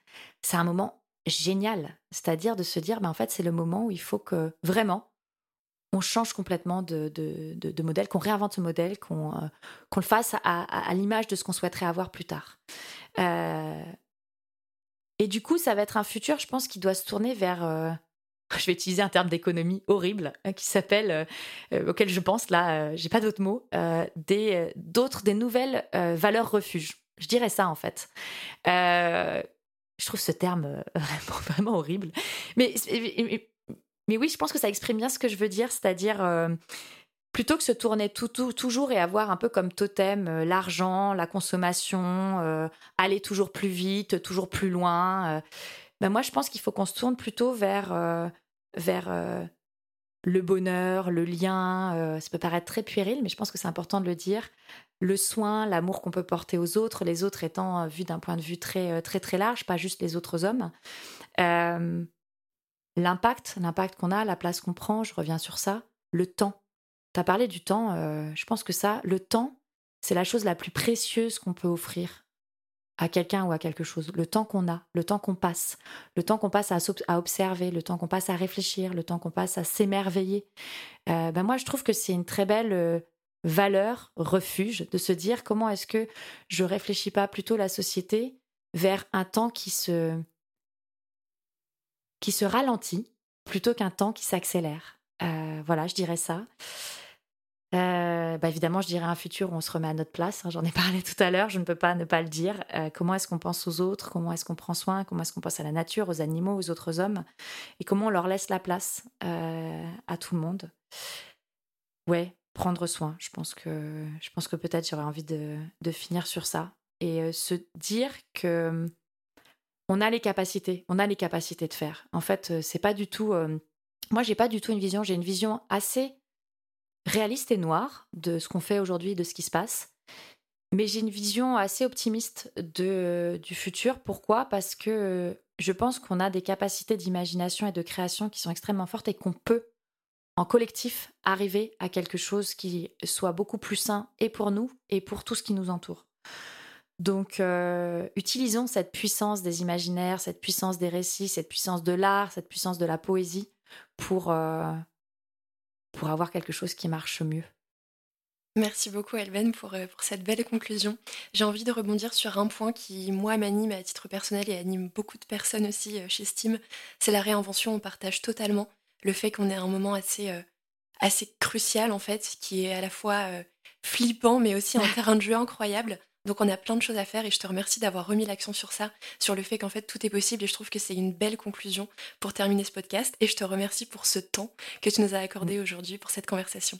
C'est un moment génial, c'est-à-dire de se dire, ben en fait, c'est le moment où il faut que vraiment on change complètement de, de, modèle, qu'on réinvente ce modèle, qu'on le fasse à, l'image de ce qu'on souhaiterait avoir plus tard. et du coup, ça va être un futur, je pense, qui doit se tourner vers je vais utiliser un terme d'économie horrible hein, qui s'appelle, euh, euh, auquel je pense là, euh, j'ai pas d'autres mots, des d'autres, des nouvelles valeurs refuges. Je dirais ça en fait. je trouve ce terme vraiment, horrible. Mais, mais, oui, je pense que ça exprime bien ce que je veux dire, c'est-à-dire plutôt que se tourner tout, toujours et avoir un peu comme totem l'argent, la consommation, aller toujours plus vite, toujours plus loin. Ben moi, je pense qu'il faut qu'on se tourne plutôt vers vers euh, le bonheur, le lien. Euh, ça peut paraître très puéril, mais je pense que c'est important de le dire. Le soin, l'amour qu'on peut porter aux autres, les autres étant euh, vus d'un point de vue très, très, très large, pas juste les autres hommes. l'impact, l'impact qu'on a, la place qu'on prend, je reviens sur ça. Le temps. Tu as parlé du temps, je pense que ça, le temps, c'est la chose la plus précieuse qu'on peut offrir à quelqu'un ou à quelque chose, le temps qu'on a, le temps qu'on passe, le temps qu'on passe à, observer, le temps qu'on passe à réfléchir, le temps qu'on passe à s'émerveiller. Euh, ben moi, je trouve que c'est une très belle euh, valeur, refuge, de se dire comment est-ce que je réfléchis pas plutôt la société vers un temps qui se qui se ralentit plutôt qu'un temps qui s'accélère. Euh, voilà, je dirais ça. Euh, bah, évidemment, je dirais un futur où on se remet à notre place. Hein, j'en ai parlé tout à l'heure, je ne peux pas ne pas le dire. Euh, comment est-ce qu'on pense aux autres? Comment est-ce qu'on prend soin? Comment est-ce qu'on pense à la nature, aux animaux, aux autres hommes? Et comment on leur laisse la place euh, à tout le monde? Ouais, prendre soin. Je pense que, que peut-être j'aurais envie de, de, finir sur ça et se dire que on a les capacités, on a les capacités de faire. En fait, c'est pas du tout. moi, j'ai pas du tout une vision. J'ai une vision assez réaliste et noir de ce qu'on fait aujourd'hui, de ce qui se passe. Mais j'ai une vision assez optimiste du futur. Pourquoi? Parce que je pense qu'on a des capacités d'imagination et de création qui sont extrêmement fortes et qu'on peut, en collectif, arriver à quelque chose qui soit beaucoup plus sain et pour nous et pour tout ce qui nous entoure. Donc, euh, utilisons cette puissance des imaginaires, cette puissance des récits, cette puissance de l'art, cette puissance de la poésie pour, euh, pour avoir quelque chose qui marche mieux. Merci beaucoup pour, euh, pour cette belle conclusion. J'ai envie de rebondir sur un point qui, moi, m'anime à titre personnel et anime beaucoup de personnes aussi euh, chez Steam. C'est la réinvention, on partage totalement le fait qu'on est à un moment assez, euh, assez crucial en fait, qui est à la fois flippant mais aussi un terrain de jeu incroyable. Donc on a plein de choses à faire et je te remercie d'avoir remis l'accent sur ça, sur le fait qu'en fait tout est possible et je trouve que c'est une belle conclusion pour terminer ce podcast et je te remercie pour ce temps que tu nous as accordé aujourd'hui pour cette conversation.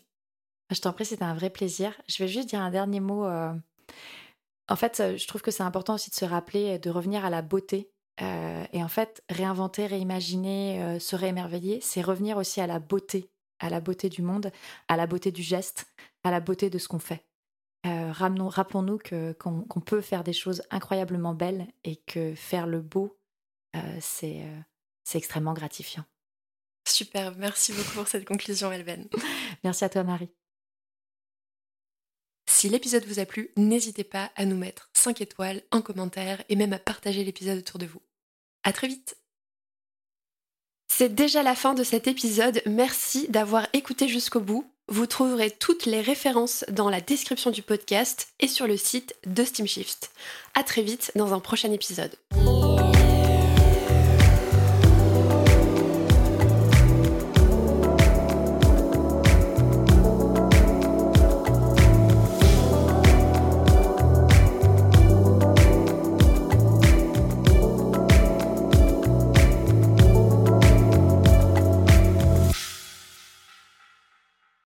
Je t'en prie, c'était un vrai plaisir. Je vais juste dire un dernier mot. Euh, en fait, euh, je trouve que c'est important aussi de se rappeler, de revenir à la beauté. Euh, et en fait, réinventer, réimaginer, se réémerveiller, c'est revenir aussi à la beauté, à la beauté du monde, à la beauté du geste, à la beauté de ce qu'on fait. Euh, rappelons-nous qu'on peut faire des choses incroyablement belles et que faire le beau, euh, euh, c'est extrêmement gratifiant. Super, merci beaucoup pour cette conclusion, Elven. merci à toi, Marie. Si l'épisode vous a plu, n'hésitez pas à nous mettre 5 étoiles, un commentaire et même à partager l'épisode autour de vous. À très vite C'est déjà la fin de cet épisode, merci d'avoir écouté jusqu'au bout. Vous trouverez toutes les références dans la description du podcast et sur le site de Steamshift. À très vite dans un prochain épisode.